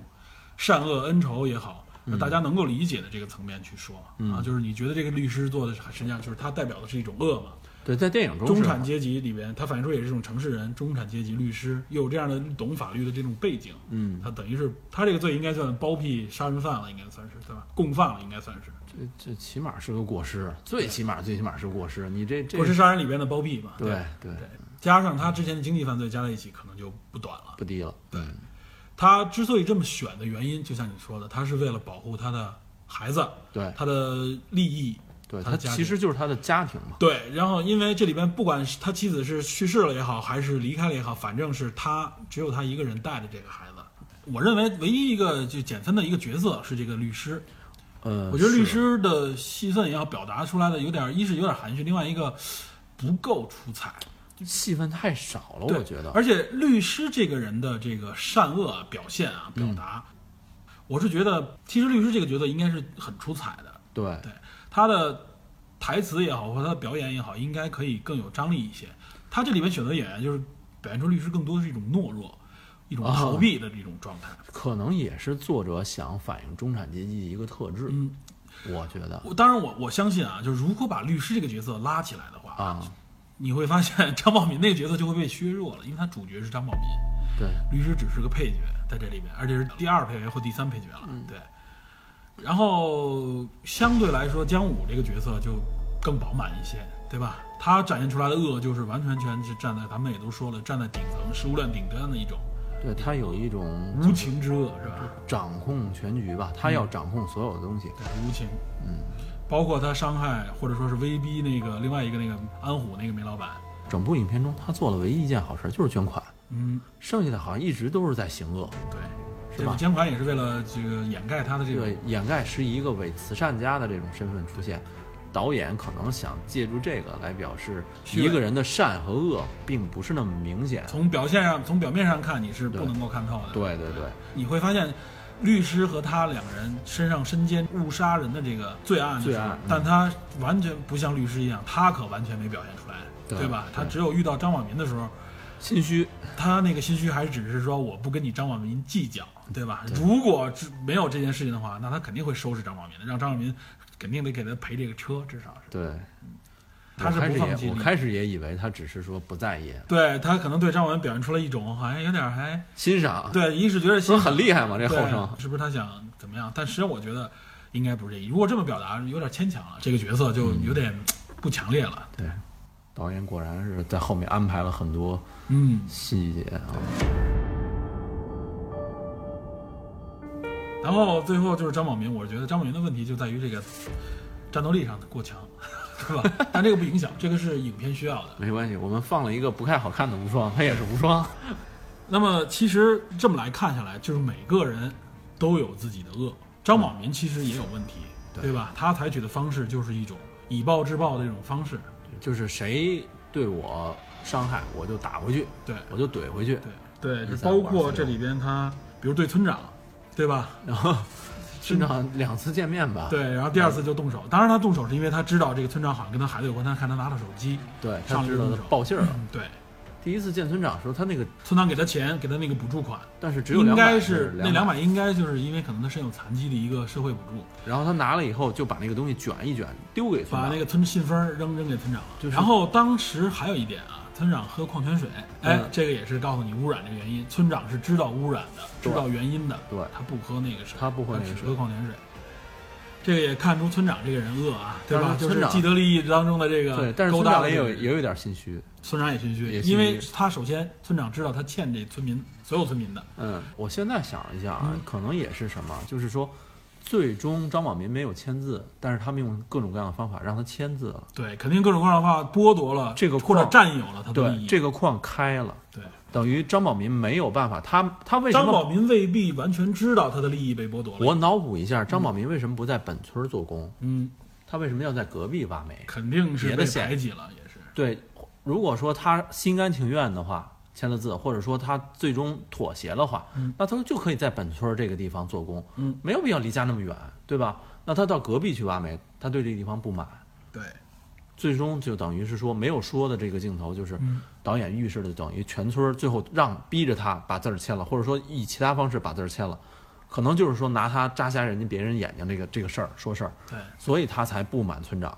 善恶恩仇也好，那大家能够理解的这个层面去说、啊，就是你觉得这个律师做的实际上就是他代表的是一种恶嘛。对，在电影中中产阶级里边，他反映出也是这种城市人，中产阶级律师，又有这样的懂法律的这种背景，嗯，他等于是他这个罪应该算包庇杀人犯了，应该算是对吧？共犯了，应该算是这这起码是个过失，最起码最起码是过失。你这这过失杀人里边的包庇嘛？对对对加上他之前的经济犯罪加在一起，可能就不短了。不低了。对，他之所以这么选的原因，就像你说的，他是为了保护他的孩子，对他的利益，对，他他的家庭其实就是他的家庭嘛。对。然后，因为这里边不管是他妻子是去世了也好，还是离开了也好，反正是他只有他一个人带着这个孩子。我认为唯一一个就减分的一个角色是这个律师，呃，我觉得律师的戏份也好，表达出来的有点，一是有点含蓄，另外一个不够出彩。戏份太少了，我觉得。而且律师这个人的这个善恶表现啊，表达，我是觉得其实律师这个角色应该是很出彩的。对对他的台词也好，或者他的表演也好，应该可以更有张力一些。他这里面选择演员就是表现出律师更多的是一种懦弱、一种逃避的这种状态。可能也是作者想反映中产阶级的一个特质，嗯，我觉得我当然我我相信啊，就是如果把律师这个角色拉起来的话，啊，你会发现张宝民那个角色就会被削弱了，因为他主角是张宝民。对，律师只是个配角在这里面，而且是第二配角或第三配角了。对。然后相对来说，姜武这个角色就更饱满一些，对吧？他展现出来的恶就是完全全是站在咱们也都说了，站在顶层食物链顶端的一种对他有一种无情之恶，是吧？掌控全局吧，他要掌控所有的东西。对，无情。嗯。包括他伤害或者说是威逼那个另外一个那个安虎那个煤老板，整部影片中，他做的唯一一件好事就是捐款，嗯，剩下的好像一直都是在行恶，对，是吧？捐款也是为了这个掩盖他的这个，掩盖是一个伪慈善家的这种身份出现。导演可能想借助这个来表示一个人的善和恶并不是那么明显。从表现上，从表面上看，你是不能够看透的。对对对，你会发现，律师和他两个人身上身兼误杀人的这个罪案但他完全不像律师一样，他可完全没表现出来，对吧？他只有遇到张婉民的时候，心虚，他那个心虚还只是说我不跟你张婉民计较，对吧？如果只没有这件事情的话，那他肯定会收拾张婉民的，让张婉民肯定得给他赔这个车，至少是。对。他是我开始不放弃我开始也以为他只是说不在意，对他可能对张婉民表现出了一种好像有点还欣赏，对，一是觉得不是很厉害嘛？这后生，是不是他想怎么样？但实际上我觉得应该不是这意。如果这么表达，有点牵强了，这个角色就有点不强烈了。对，导演果然是在后面安排了很多嗯，细节啊。然后最后就是张宝民，我觉得张宝民的问题就在于这个战斗力上的过强，是吧？但这个不影响，这个是影片需要的。没关系，我们放了一个不太好看的无双，它也是无双。那么其实这么来看下来，就是每个人都有自己的恶。张宝民其实也有问题，对吧？他采取的方式就是一种以暴制暴的这种方式。就是谁对我伤害，我就打回去，对我就怼回去。对对，就包括这里边他，比如对村长，对吧？然后村长两次见面吧，对，然后第二次就动手。当然他动手是因为他知道这个村长好像跟他孩子有关，他看他拿着手机，对，他知道报信儿了。嗯，对，第一次见村长的时候，他那个村长给他钱，给他那个补助款，但是只有应两百，该是那两两百，应该就是因为可能他身有残疾的一个社会补助，然后他拿了以后就把那个东西卷一卷丢给村长。把那，个村信封扔扔给村长了。然后当时还有一点啊，村长喝矿泉水，哎，嗯这个也是告诉你污染这个原因。村长是知道污染的，知对道原因的，对他不喝那个水，他不喝那个只水喝矿泉水。这个也看出村长这个人恶啊，对吧？村长既得利益当中的这个对，但是勾村长也有也有点心虚。村长也心虚，也心虚因为他首先村长知道他欠这村民所有村民的，嗯，我现在想一下啊，嗯可能也是什么，就是说，最终张宝民没有签字，但是他们用各种各样的方法让他签字了。对，肯定各种各样的话剥夺了这个或者矿占有了他的利对，益。这个矿开了，对，等于张宝民没有办法，他他为什么？张宝民未必完全知道他的利益被剥夺了。我脑补一下，张宝民为什么不在本村做工？嗯，他为什么要在隔壁挖煤？肯定是被别的县排挤了，也是。对，如果说他心甘情愿的话，签了字，或者说他最终妥协的话，嗯。那他就可以在本村这个地方做工，嗯，没有必要离家那么远，对吧？那他到隔壁去挖煤，他对这个地方不满，对，最终就等于是说没有说的这个镜头，就是嗯。导演预示的，等于全村最后让逼着他把字儿签了，或者说以其他方式把字儿签了，可能就是说拿他扎瞎人家别人眼睛这个这个事儿说事儿，对。所以他才不满村长。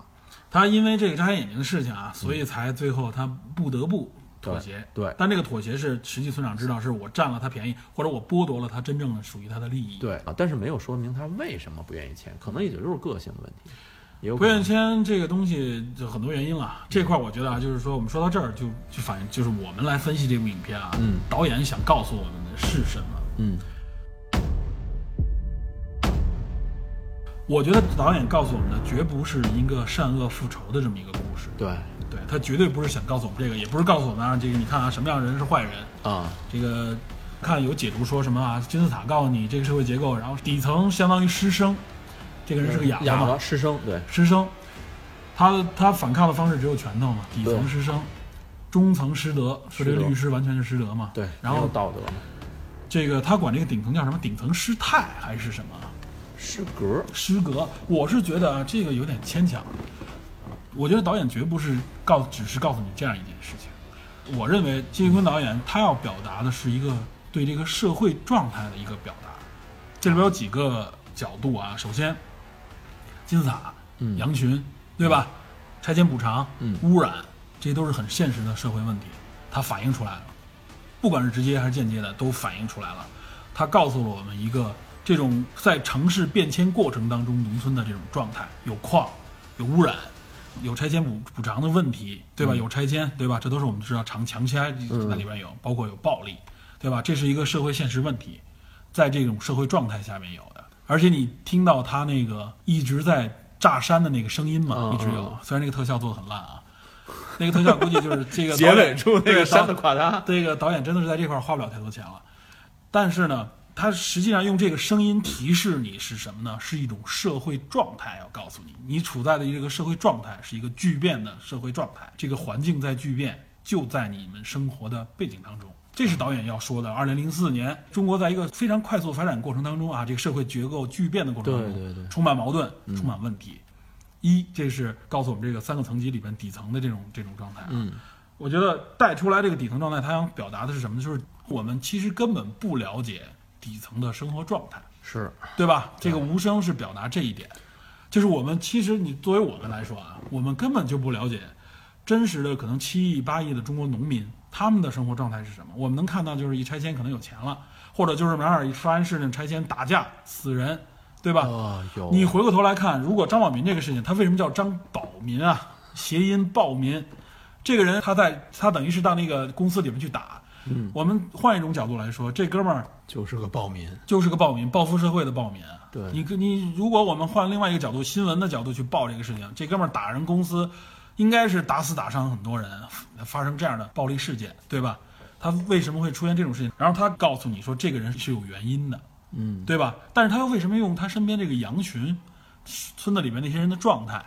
他因为这个扎瞎眼睛的事情啊，所以才最后他不得不妥协。对但这个妥协是实际村长知道是我占了他便宜，或者我剥夺了他真正的属于他的利益。，对啊，但是没有说明他为什么不愿意签，可能也就是个性的问题，也有不愿意签这个东西就很多原因了。这块我觉得啊，就是说我们说到这儿就就反映就是我们来分析这部影片啊，嗯导演想告诉我们的是什么？嗯我觉得导演告诉我们的绝不是一个善恶复仇的这么一个故事，对对他绝对不是想告诉我们这个，也不是告诉我们啊，这个你看啊，什么样的人是坏人，啊这个看有解读说什么啊，金字塔告诉你这个社会结构，然后底层相当于师生，这个人是个哑巴，哑巴师生对师生，他他反抗的方式只有拳头嘛，底层师生，中层师德，说这个律师完全是师德嘛，对，然后道德这个他管这个顶层叫什么？顶层师太还是什么？师格，师格，我是觉得啊，这个有点牵强。我觉得导演绝不是告，只是告诉你这样一件事情。我认为金宇坤导演他要表达的是一个对这个社会状态的一个表达。这里边有几个角度啊，首先，金字塔、嗯羊群，对吧？拆迁补偿、嗯污染，这些都是很现实的社会问题，它反映出来了。不管是直接还是间接的，都反映出来了。它告诉了我们一个这种在城市变迁过程当中，农村的这种状态，有矿，有污染，有拆迁补补偿的问题，对吧？有拆迁，对吧？这都是我们知道强强拆那里边有，包括有暴力，对吧？这是一个社会现实问题，在这种社会状态下面有的。而且你听到他那个一直在炸山的那个声音嘛，嗯一直有嗯。虽然那个特效做的很烂啊，那个特效估计就是这个 结尾处那个山的垮塌，这个导演真的是在这块儿花不了太多钱了。但是呢，他实际上用这个声音提示你是什么呢？是一种社会状态，要告诉你，你处在的这个社会状态是一个巨变的社会状态，这个环境在巨变，就在你们生活的背景当中。这是导演要说的。二零零四年，中国在一个非常快速发展过程当中啊，这个社会结构巨变的过程当中，充满矛盾，充满问题。一，这是告诉我们这个三个层级里边底层的这种这种状态啊。嗯我觉得带出来这个底层状态，他想表达的是什么呢？就是我们其实根本不了解底层的生活状态，是对吧？这个无声是表达这一点，就是我们其实你作为我们来说啊，我们根本就不了解真实的可能七亿八亿的中国农民他们的生活状态是什么。我们能看到就是一拆迁可能有钱了，或者就是哪儿一发完事情拆迁打架死人，对吧？啊有你回过头来看，如果张宝民这个事情，他为什么叫张宝民啊？谐音暴民，这个人他在他等于是到那个公司里面去打。嗯，我们换一种角度来说，这哥们儿就是个暴民，就是个暴民，报复社会的暴民啊。对你你如果我们换另外一个角度，新闻的角度去报这个事情，这哥们儿打人公司，应该是打死打伤很多人，发生这样的暴力事件，对吧？他为什么会出现这种事情？然后他告诉你说这个人是有原因的，嗯，对吧？但是他又为什么用他身边这个羊群，村子里面那些人的状态，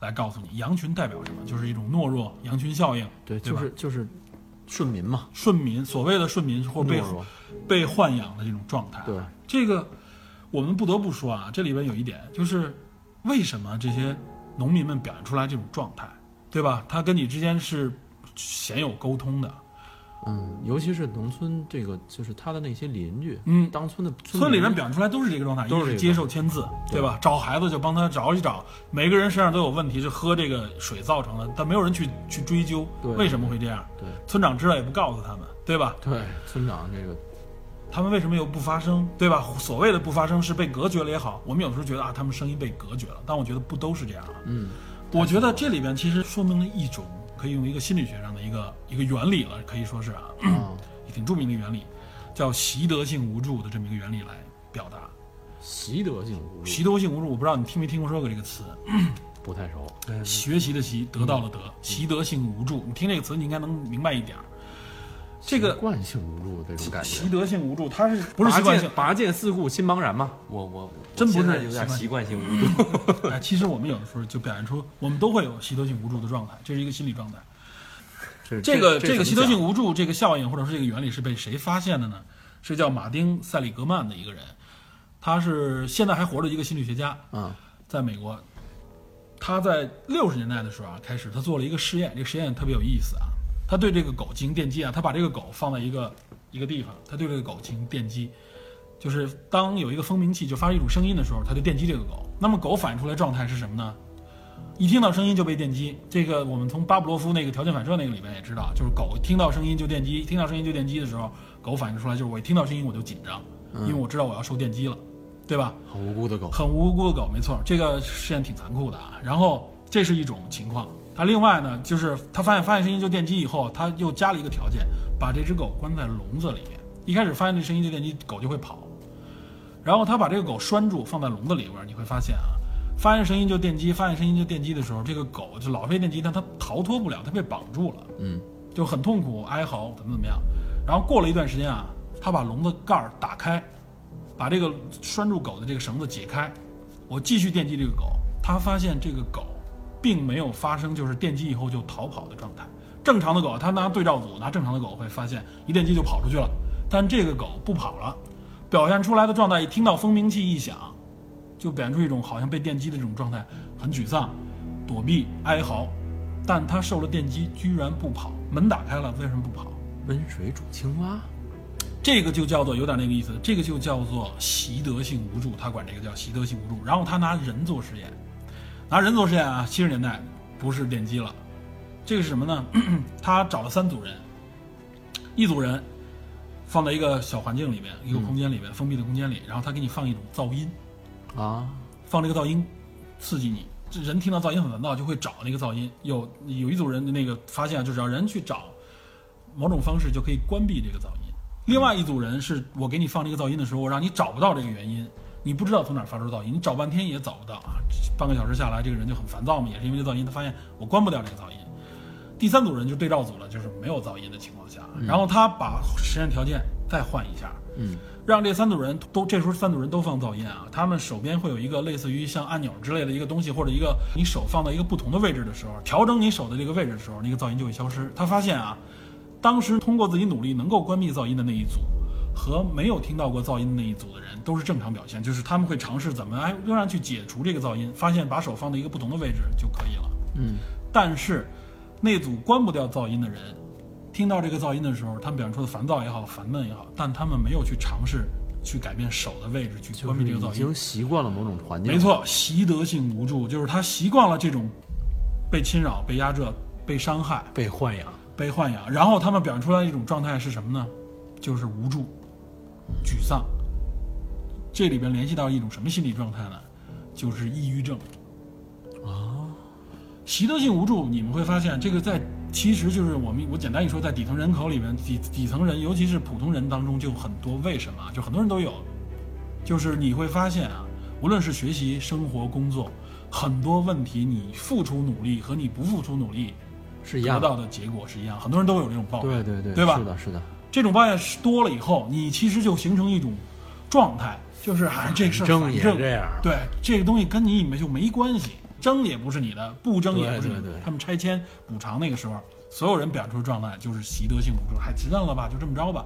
来告诉你羊群代表什么？就是一种懦弱，羊群效应，对，对就是就是顺民嘛，顺民，所谓的顺民或被，被豢养的这种状态。对，这个我们不得不说啊，这里边有一点就是，为什么这些农民们表现出来这种状态，对吧？他跟你之间是鲜有沟通的。嗯，尤其是农村这个，就是他的那些邻居，嗯当村的村里人人表现出来都是这个状态，都是接受签字，对吧？找孩子就帮他找一找，每个人身上都有问题，是喝这个水造成的，但没有人去去追究对为什么会这样。对村长知道也不告诉他们，对吧？对村长这个他们为什么又不发声，对吧？所谓的不发声是被隔绝了也好，我们有时候觉得啊，他们声音被隔绝了，但我觉得不都是这样啊。嗯，我觉得这里边其实说明了一种可以用一个心理学上的一个一个原理了，可以说是啊，挺著名的原理，叫习得性无助的这么一个原理来表达。习得性无助习得性无助，我不知道你听没听过说过这个词？不太熟，学习的习，得到了得，习得性无助。你听这个词，你应该能明白一点儿。这个习惯性无助这种感觉习，得性无助，他是不是习惯性？拔剑四顾心茫然嘛，我我真不是有点习惯性无助。哎，其实我们有的时候就表现出，我们都会有习得性无助的状态，这是一个心理状态。这这个这个习得性无无助这个效应或者说这个原理是被谁发现的呢？是叫马丁·塞里格曼的一个人，他是现在还活着一个心理学家，啊，在美国，他在六十年代的时候啊，开始他做了一个实验，这个实验特别有意思啊。他对这个狗进行电击啊，他把这个狗放在一个一个地方，他对这个狗进行电击，就是当有一个蜂鸣器就发出一种声音的时候，他就电击这个狗。那么狗反映出来状态是什么呢？一听到声音就被电击，这个我们从巴甫洛夫那个条件反射那个里面也知道，就是狗听到声音就电击，听到声音就电击的时候，狗反映出来就是我一听到声音我就紧张，因为我知道我要受电击了，对吧？很无辜的狗，很无辜的狗，没错，这个实验挺残酷的啊。然后这是一种情况，他另外呢，就是他发现发现声音就电击以后，他又加了一个条件，把这只狗关在笼子里面。一开始发现这声音就电击，狗就会跑，然后他把这个狗拴住，放在笼子里边，你会发现啊，发现声音就电击，发现声音就电击的时候，这个狗就老被电击，但它逃脱不了，它被绑住了。嗯，就很痛苦、哀嚎，怎么怎么样。然后过了一段时间啊，他把笼子盖儿打开，把这个拴住狗的这个绳子解开，我继续电击这个狗。他发现这个狗并没有发生就是电击以后就逃跑的状态。正常的狗，它拿对照组拿正常的狗会发现一电击就跑出去了，但这个狗不跑了，表现出来的状态一听到蜂鸣器一响，就表现出一种好像被电击的这种状态，很沮丧、躲避、哀嚎。但它受了电击，居然不跑，门打开了，为什么不跑？温水煮青蛙，这个就叫做有点那个意思，这个就叫做习得性无助，他管这个叫习得性无助。然后他拿人做实验，拿人做实验啊，七十年代不是电击了，这个是什么呢？他找了三组人，一组人放在一个小环境里面，一个空间里面，封闭的空间里，然后他给你放一种噪音，啊，放这个噪音刺激你，这人听到噪音很烦躁，就会找那个噪音。有有一组人的那个发现啊，就是让人去找某种方式就可以关闭这个噪音。另外一组人是我给你放这个噪音的时候，我让你找不到这个原因，你不知道从哪儿发出噪音，你找半天也找不到啊。半个小时下来，这个人就很烦躁嘛，也是因为这噪音，他发现我关不掉这个噪音。第三组人就对照组了，就是没有噪音的情况下，然后他把实验条件再换一下，嗯，让这三组人都这时候三组人都放噪音啊，他们手边会有一个类似于像按钮之类的一个东西，或者一个你手放到一个不同的位置的时候，调整你手的这个位置的时候，那个噪音就会消失。他发现啊，当时通过自己努力能够关闭噪音的那一组。和没有听到过噪音的那一组的人都是正常表现，就是他们会尝试怎么哎仍然去解除这个噪音，发现把手放在一个不同的位置就可以了。嗯，但是那组关不掉噪音的人，听到这个噪音的时候，他们表现出的烦躁也好、烦闷也好，但他们没有去尝试去改变手的位置去关闭这个噪音已经。习惯了某种环境，没，错，习得性无助就是他习惯了这种被侵扰、被压制、被伤害、被豢养，被豢养，然后他们表现出来的一种状态是什么呢？就是无助、沮丧。这里边联系到一种什么心理状态呢？就是抑郁症。啊，习得性无助，你们会发现这个在其实就是我们我简单一说，在底层人口里面，底底层人，尤其是普通人当中就很多。为什么？就很多人都有，就是你会发现啊，无论是学习、生活、工作，很多问题你付出努力和你不付出努力，是一样。得到的结果是一样，很多人都有这种抱怨。对对对，对吧是的，是的，这种抱怨是多了以后，你其实就形成一种状态，就是哎，这个事反正这样。对这个东西跟你没就没关系，争也不是你的，不争也不是你的。对对对他们拆迁补偿那个时候，所有人表现出状态就是习得性无助，还知道了吧，就这么着吧。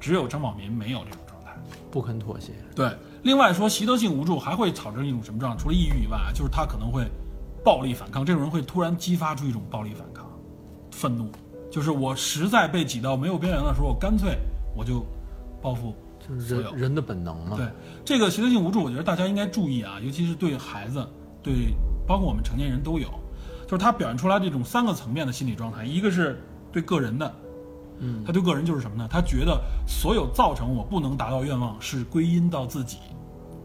只有张宝民没有这种状态。不肯妥协。对，另外说习得性无助还会产生一种什么状态？除了抑郁以外，就是他可能会暴力反抗，这种人会突然激发出一种暴力反抗、愤怒，就是我实在被挤到没有边缘的时候，我干脆我就报复就是人人的本能嘛。对这个习得性无助，我觉得大家应该注意啊，尤其是对孩子，对包括我们成年人都有，就是他表现出来这种三个层面的心理状态，一个是对个人的，嗯，他对个人就是什么呢？他觉得所有造成我不能达到愿望是归因到自己，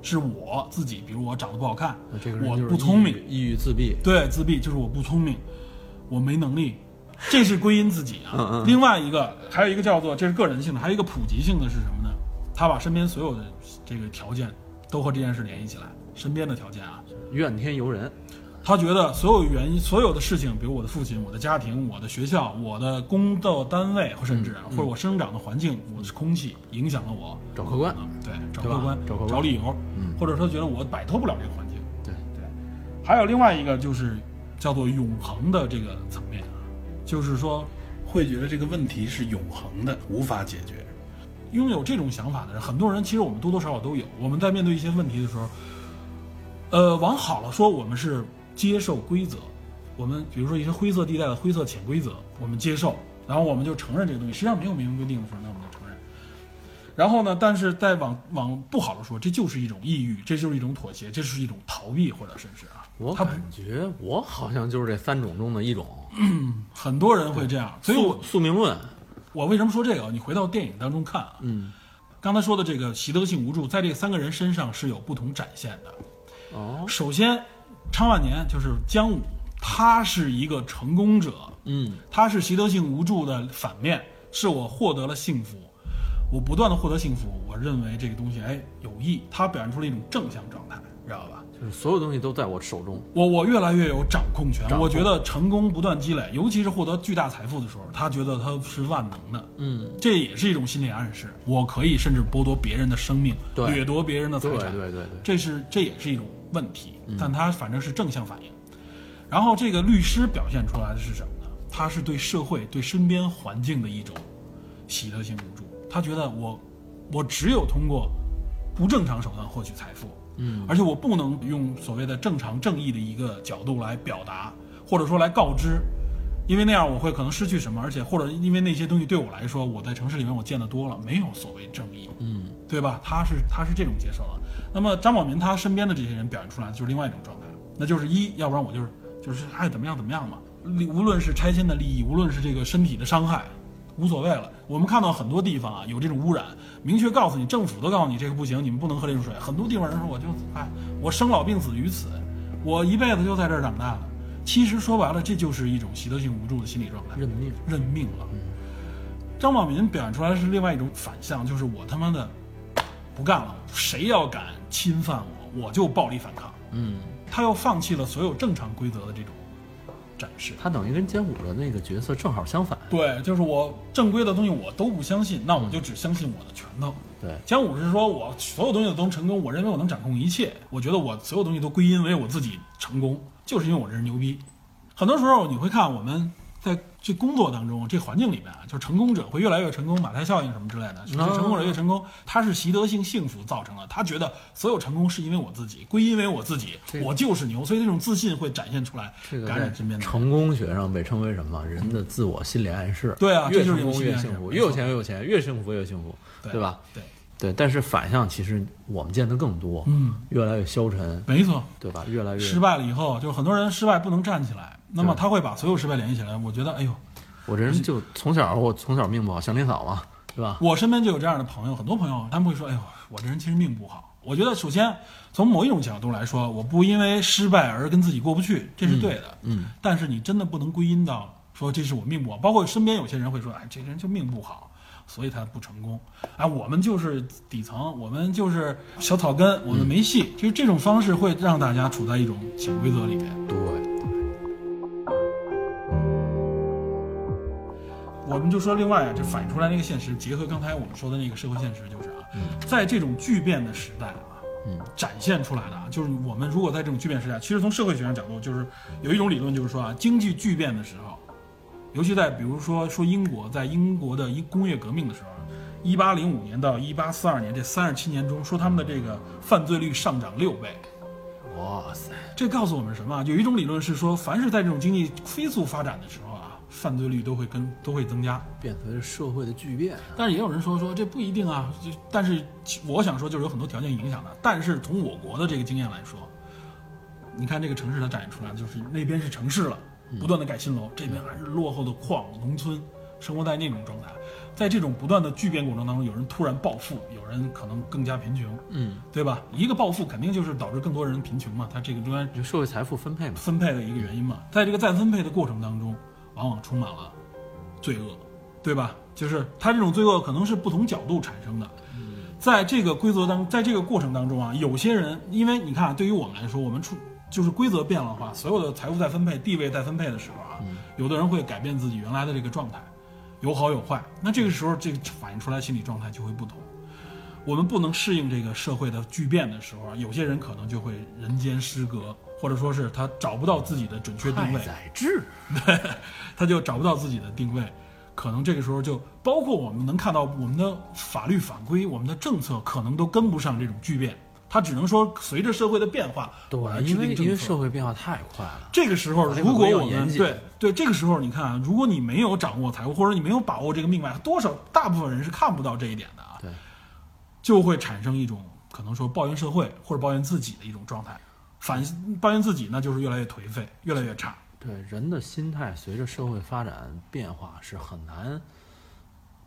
是我自己，比如我长得不好看，这个我不聪明，抑郁自闭。对，自闭就是我不聪明，我没能力，这是归因自己啊。嗯嗯。另外一个还有一个叫做这是个人性的，还有一个普及性的是什么呢？他把身边所有的这个条件都和这件事联系起来，身边的条件啊，怨天尤人。他觉得所有原因、所有的事情，比如我的父亲、我的家庭、我的学校、我的工作单位，或甚至嗯或者我生长的环境、我的空气影响了我，找客观嗯对，找客观，找客观理由，嗯。或者说觉得我摆脱不了这个环境。对。对，还有另外一个就是叫做永恒的这个层面。啊，就是说会觉得这个问题是永恒的，无法解决。拥有这种想法的人，很多人其实我们多多少少都有。我们在面对一些问题的时候，呃，往好了说，我们是接受规则。我们比如说一些灰色地带的灰色潜规则，我们接受，然后我们就承认这个东西。实际上没有明文规定的时候，那我们就承认。然后呢，但是再往往不好的说，这就是一种抑郁，这就是一种妥协，这是一种逃避，或者甚至啊，我感觉我好像就是这三种中的一种。很多人会这样。所以我宿宿命论。我为什么说这个？你回到电影当中看啊，嗯。刚才说的这个习得性无助，在这三个人身上是有不同展现的。哦。首先，昌万年就是姜武，他是一个成功者，嗯。他是习得性无助的反面，是我获得了幸福，我不断的获得幸福，我认为这个东西哎有益，他表现出了一种正向状态，知道吧？就是所有东西都在我手中。我我越来越有掌控权，掌控我觉得成功不断积累，尤其是获得巨大财富的时候，他觉得他是万能的，嗯。这也是一种心理暗示。我可以甚至剥夺别人的生命，对掠夺别人的财对产，对对对。这是这也是一种问题，但他反正是正向反应。然后这个律师表现出来的是什么呢？他是对社会、对身边环境的一种习得性无助。他觉得我，我只有通过不正常手段获取财富，嗯，而且我不能用所谓的正常正义的一个角度来表达，或者说来告知，因为那样我会可能失去什么，而且或者因为那些东西对我来说，我在城市里面我见得多了，没有所谓正义，嗯，对吧？他是他是这种接受的。那么张宝民他身边的这些人表现出来的就是另外一种状态，那就是一，要不然我就是就是爱怎么样怎么样嘛，利无论是拆迁的利益，无论是这个身体的伤害，无所谓了。我们看到很多地方啊有这种污染，明确告诉你，政府都告诉你这个不行，你们不能喝这种水。很多地方人说我就哎，我生老病死于此，我一辈子就在这儿长大的。其实说白了，这就是一种习得性无助的心理状态，认命。认命了。张宝民表现出来的是另外一种反向，就是我他妈的不干了，谁要敢侵犯我，我就暴力反抗。嗯。他又放弃了所有正常规则的这种展示。他等于跟姜武的那个角色正好相反。对，就是我正规的东西我都不相信，那我就只相信我的拳头。对，姜武是说我所有东西都能成功，我认为我能掌控一切，我觉得我所有东西都归因为我自己成功，就是因为我这人牛逼。很多时候你会看我们在这工作当中，这环境里面啊，就是成功者会越来越成功，马太效应什么之类的，这成功者越成功，他是习得性幸福造成的，他觉得所有成功是因为我自己，归因为我自己，我就是牛，所以这种自信会展现出来，这个感染身边的。成功学上被称为什么？人的自我心理暗示。对啊越成功越幸福，越有钱越有钱，越幸福越幸福，对吧？对，对，但是反向其实我们见得更多，嗯，越来越消沉，没错。对吧？越来越失败了以后，就是很多人失败不能站起来，那么他会把所有失败联系起来。我觉得，哎呦，我这人就从小我从小命不好，祥林嫂嘛，对吧？我身边就有这样的朋友，很多朋友他们会说，哎呦，我这人其实命不好。我觉得首先从某一种角度来说，我不因为失败而跟自己过不去，这是对的。嗯，但是你真的不能归因到说这是我命不好，包括身边有些人会说，哎，这人就命不好。所以他不成功，哎，我们就是底层，我们就是小草根，我们没戏。其实这种方式会让大家处在一种潜规则里面。对。们就说另外啊，这反映出来那个现实，结合刚才我们说的那个社会现实，就是啊，在这种巨变的时代啊，嗯，展现出来的啊，就是我们如果在这种巨变时代，其实从社会学上角度，就是有一种理论，就是说啊，经济巨变的时候，尤其在比如说说英国，在英国的一工业革命的时候，一八零五年到一八四二年这三十七年中，说他们的这个犯罪率上涨六倍。哇塞，这告诉我们什么啊？有一种理论是说，凡是在这种经济飞速发展的时候啊，犯罪率都会跟都会增加。变随着社会的巨变，但是也有人说说这不一定啊，就但是我想说就是有很多条件影响的。但是从我国的这个经验来说，你看这个城市它展现出来，就是那边是城市了，不断的盖新楼，这边还是落后的矿农村，生活在那种状态。在这种不断的巨变过程当中，有人突然暴富，有人可能更加贫穷，嗯，对吧？一个暴富肯定就是导致更多人贫穷嘛，它这个中间就社会财富分配嘛，分配的一个原因嘛。在这个再分配的过程当中，往往充满了罪恶，对吧？就是他这种罪恶可能是不同角度产生的。在这个规则当，在这个过程当中啊，有些人，因为你看啊，对于我们来说，我们出就是规则变了的话，所有的财富再分配、地位再分配的时候啊，有的人会改变自己原来的这个状态，有好有坏。那这个时候，这个反映出来心理状态就会不同。我们不能适应这个社会的巨变的时候啊，有些人可能就会人间失格，或者说是他找不到自己的准确定太位，宰治，对他就找不到自己的定位，可能这个时候就包括我们能看到我们的法律法规、我们的政策可能都跟不上这种巨变，他只能说随着社会的变化，我来制因为因为社会变化太快了，这个时候，如果我们对对这个时候，你看啊，如果你没有掌握财务，或者你没有把握这个命脉，多少大部分人是看不到这一点的就会产生一种可能说抱怨社会或者抱怨自己的一种状态，反抱怨自己那就是越来越颓废，越来越差。对人的心态随着社会发展变化是很难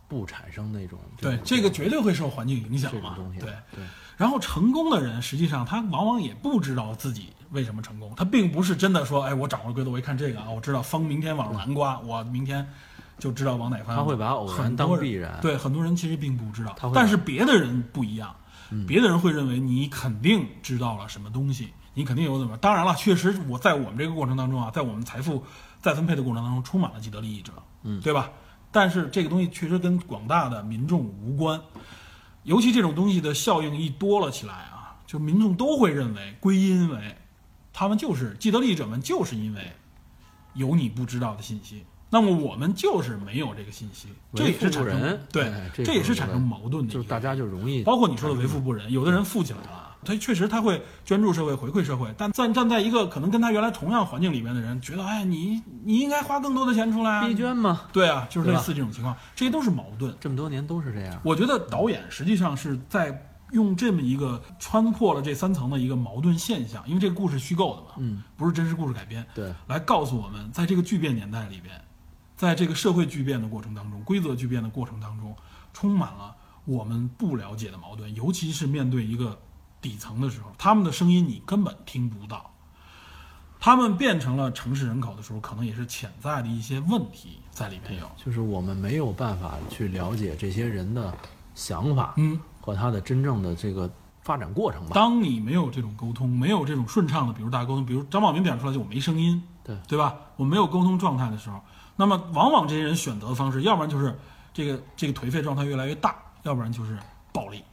不产生那种对，这个绝对会受环境影响嘛对。对然后成功的人，实际上他往往也不知道自己为什么成功，他并不是真的说，哎，我掌握规则，我一看这个啊，我知道风明天往南刮，我明天就知道往哪方向。他会把偶然当很多人必然对，很多人其实并不知道但是别的人不一样，别的人会认为你肯定知道了什么东西，你肯定有怎么。当然了，确实我在我们这个过程当中啊，在我们财富再分配的过程当中，充满了既得利益者，嗯对吧？但是这个东西确实跟广大的民众无关。尤其这种东西的效应一多了起来啊，就民众都会认为归因为他们就是既得利益者们，就是因为有你不知道的信息。那么我们就是没有这个信息，这也是产生对哎，这这也是产生矛盾的。就是大家就容易包括你说的为富不仁，有的人富起来了，他确实他会捐助社会、回馈社会，但站站在一个可能跟他原来同样环境里面的人，觉得哎，你你应该花更多的钱出来啊逼，捐嘛，对啊，就是类似这种情况，这些都是矛盾。这么多年都是这样。我觉得导演实际上是在用这么一个穿破了这三层的一个矛盾现象，因为这个故事虚构的嘛，嗯，不是真实故事改编，对，来告诉我们，在这个巨变年代里边，在这个社会巨变的过程当中，规则巨变的过程当中，充满了我们不了解的矛盾，尤其是面对一个底层的时候，他们的声音你根本听不到。他们变成了城市人口的时候，可能也是潜在的一些问题在里面有。就是我们没有办法去了解这些人的想法嗯，和他的真正的这个发展过程吧。当你没有这种沟通，没有这种顺畅的，比如大家沟通，比如张宝明表现出来就我没声音，对对吧？我没有沟通状态的时候，那么往往这些人选择的方式，要不然就是这个这个颓废状态越来越大，要不然就是暴力，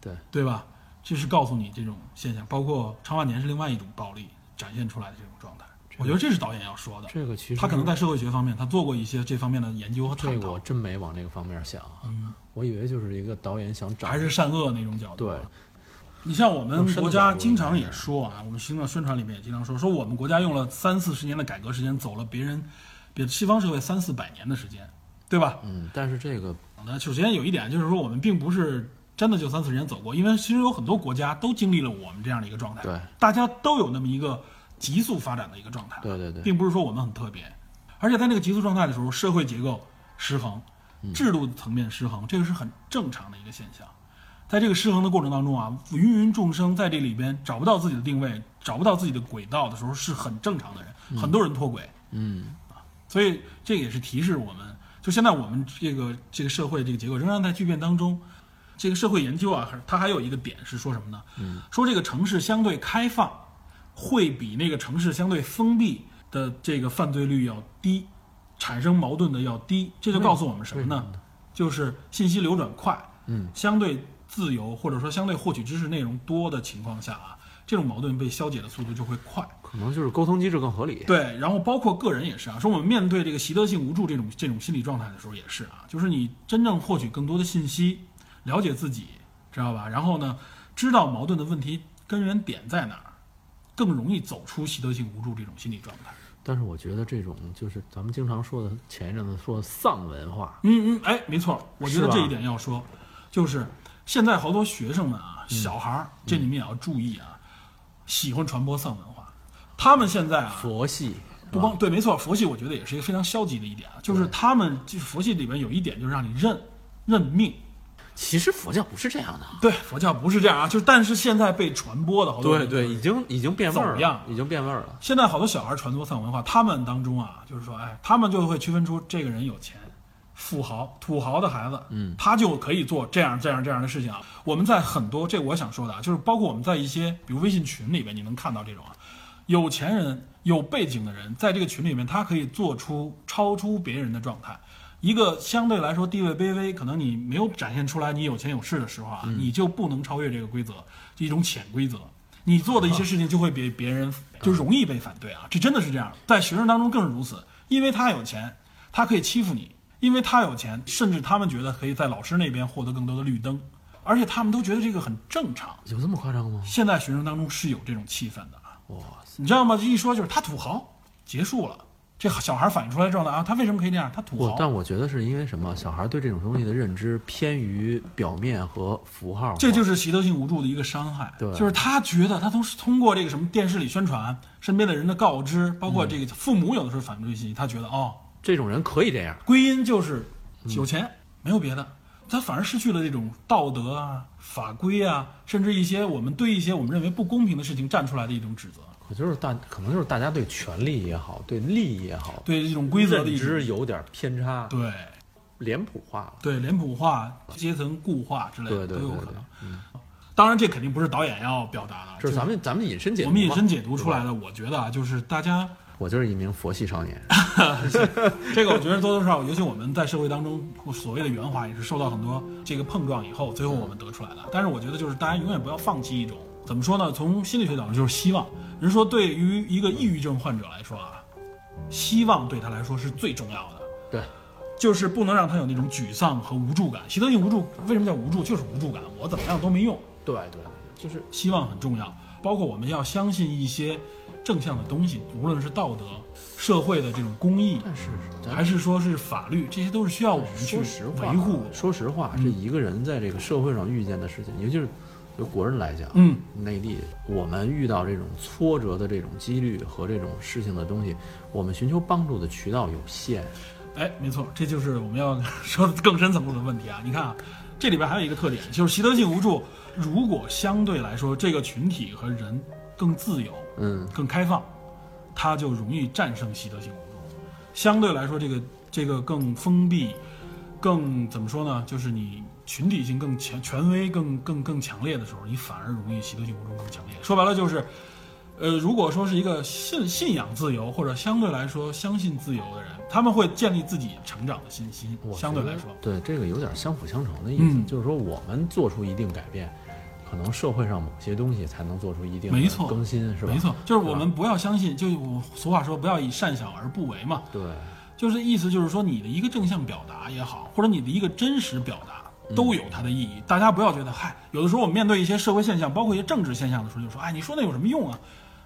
对对吧？这是告诉你这种现象，包括长万年是另外一种暴力展现出来的这种状态。我觉得这是导演要说的。这个其实他可能在社会学方面，他做过一些这方面的研究和探讨这个我，真没往这个方面想嗯，我以为就是一个导演想找还是善恶那种角度。对，你像我们国家经常也说啊，我们行政宣传里面也经常说，说我们国家用了三四十年的改革时间，走了别人，别西方社会三四百年的时间，对吧？嗯，但是这个那首先有一点就是说，我们并不是真的就三四十年走过，因为其实有很多国家都经历了我们这样的一个状态，对，大家都有那么一个急速发展的一个状态，对对对，并不是说我们很特别，而且在那个急速状态的时候，社会结构失衡，嗯制度层面失衡，这个是很正常的一个现象。在这个失衡的过程当中啊，芸芸众生在这里边找不到自己的定位，找不到自己的轨道的时候，是很正常的人，很多人脱轨。嗯，所以这也是提示我们，就现在我们这个这个社会这个结构仍然在巨变当中。这个社会研究啊，它还有一个点是说什么呢？嗯，说这个城市相对开放，会比那个城市相对封闭的这个犯罪率要低。产生矛盾的要低。这就告诉我们什么呢？就是信息流转快，嗯，相对自由或者说相对获取知识内容多的情况下啊，这种矛盾被消解的速度就会快。可能就是沟通机制更合理。对，然后包括个人也是啊，说我们面对这个习得性无助这种这种心理状态的时候也是啊，就是你真正获取更多的信息，了解自己，知道吧？然后呢，知道矛盾的问题根源点在哪儿，更容易走出习得性无助这种心理状态。但是我觉得这种就是咱们经常说的，前一阵子说丧文化，嗯嗯，哎，没错，我觉得这一点要说，就是现在好多学生们啊，小孩儿，这你们也要注意啊，喜欢传播丧文化，他们现在啊，佛系不光对，没错，佛系我觉得也是一个非常消极的一点啊，就是他们就是佛系里面有一点就是让你认认命。其实佛教不是这样的。对，佛教不是这样啊，就是但是现在被传播的好多对对，已经已经变味儿了，已经变味儿了。现在好多小孩传播丧文化，他们当中啊，就是说，哎，他们就会区分出这个人有钱、富豪、土豪的孩子，嗯，他就可以做这样这样这样的事情啊。我们在很多这我想说的啊，就是包括我们在一些比如微信群里边，你能看到这种啊，有钱人、有背景的人在这个群里面，他可以做出超出别人的状态。一个相对来说地位卑微，可能你没有展现出来你有钱有势的时候啊，你就不能超越这个规则，是一种潜规则。你做的一些事情就会被别人就容易被反对啊，这真的是这样，在学生当中更是如此，因为他有钱，他可以欺负你，因为他有钱，甚至他们觉得可以在老师那边获得更多的绿灯，而且他们都觉得这个很正常。有这么夸张吗？现在学生当中是有这种气氛的啊，哇塞，你知道吗？这一说就是他土豪，结束了。这小孩反映出来状态啊，他为什么可以这样？他土豪。但我觉得是因为什么？小孩对这种东西的认知偏于表面和符号，这就是习得性无助的一个伤害，对就是他觉得他从通过这个什么电视里宣传，身边的人的告知，包括这个父母有的时候反对信息，他觉得哦，这种人可以这样。归因就是有钱，没有别的，他反而失去了这种道德啊、法规啊，甚至一些我们对一些我们认为不公平的事情站出来的一种指责，我就是大，可能就是大家对权力也好，对利益也好，对这种规则的一种认知有点偏差，对脸谱化了。对脸谱化、阶层固化之类的对对对都有可能嗯。当然，这肯定不是导演要表达的，这是咱们咱们隐身解读我们隐身解读出来的。我觉得啊，就是大家。我就是一名佛系少年，这个我觉得多多少少，尤其我们在社会当中所谓的圆滑，也是受到很多这个碰撞以后，最后我们得出来的。但是我觉得，就是大家永远不要放弃一种怎么说呢？从心理学角度就是希望。人说，对于一个抑郁症患者来说啊，希望对他来说是最重要的，对，就是不能让他有那种沮丧和无助感。习得性无助为什么叫无助？就是无助感，我怎么样都没用。对对，就是希望很重要，包括我们要相信一些正向的东西，无论是道德、社会的这种公益，但是还是说是法律，这些都是需要我们去维护。说实话，这一个人在这个社会上遇见的事情，尤其是对国人来讲，嗯，内地我们遇到这种挫折的这种几率和这种事情的东西，我们寻求帮助的渠道有限。哎，没错，这就是我们要 说的更深层次的问题啊！你看啊，这里边还有一个特点，就是习得性无助。如果相对来说这个群体和人更自由、嗯，更开放，他就容易战胜习得性无助。相对来说，这个这个更封闭、更怎么说呢？就是你群体性更强、权威更更更强烈的时候，你反而容易习得性无助更强烈。说白了就是，呃，如果说是一个信信仰自由或者相对来说相信自由的人，他们会建立自己成长的信心。相对来说，对这个有点相辅相成的意思，嗯就是说我们做出一定改变，可能社会上某些东西才能做出一定的没错更新，是吧？没错，就是我们不要相信，就我俗话说，不要以善小而不为嘛。对，就是意思就是说，你的一个正向表达也好，或者你的一个真实表达，都有它的意义。大家不要觉得，嗨，有的时候我们面对一些社会现象，包括一些政治现象的时候，就说，哎，你说那有什么用啊？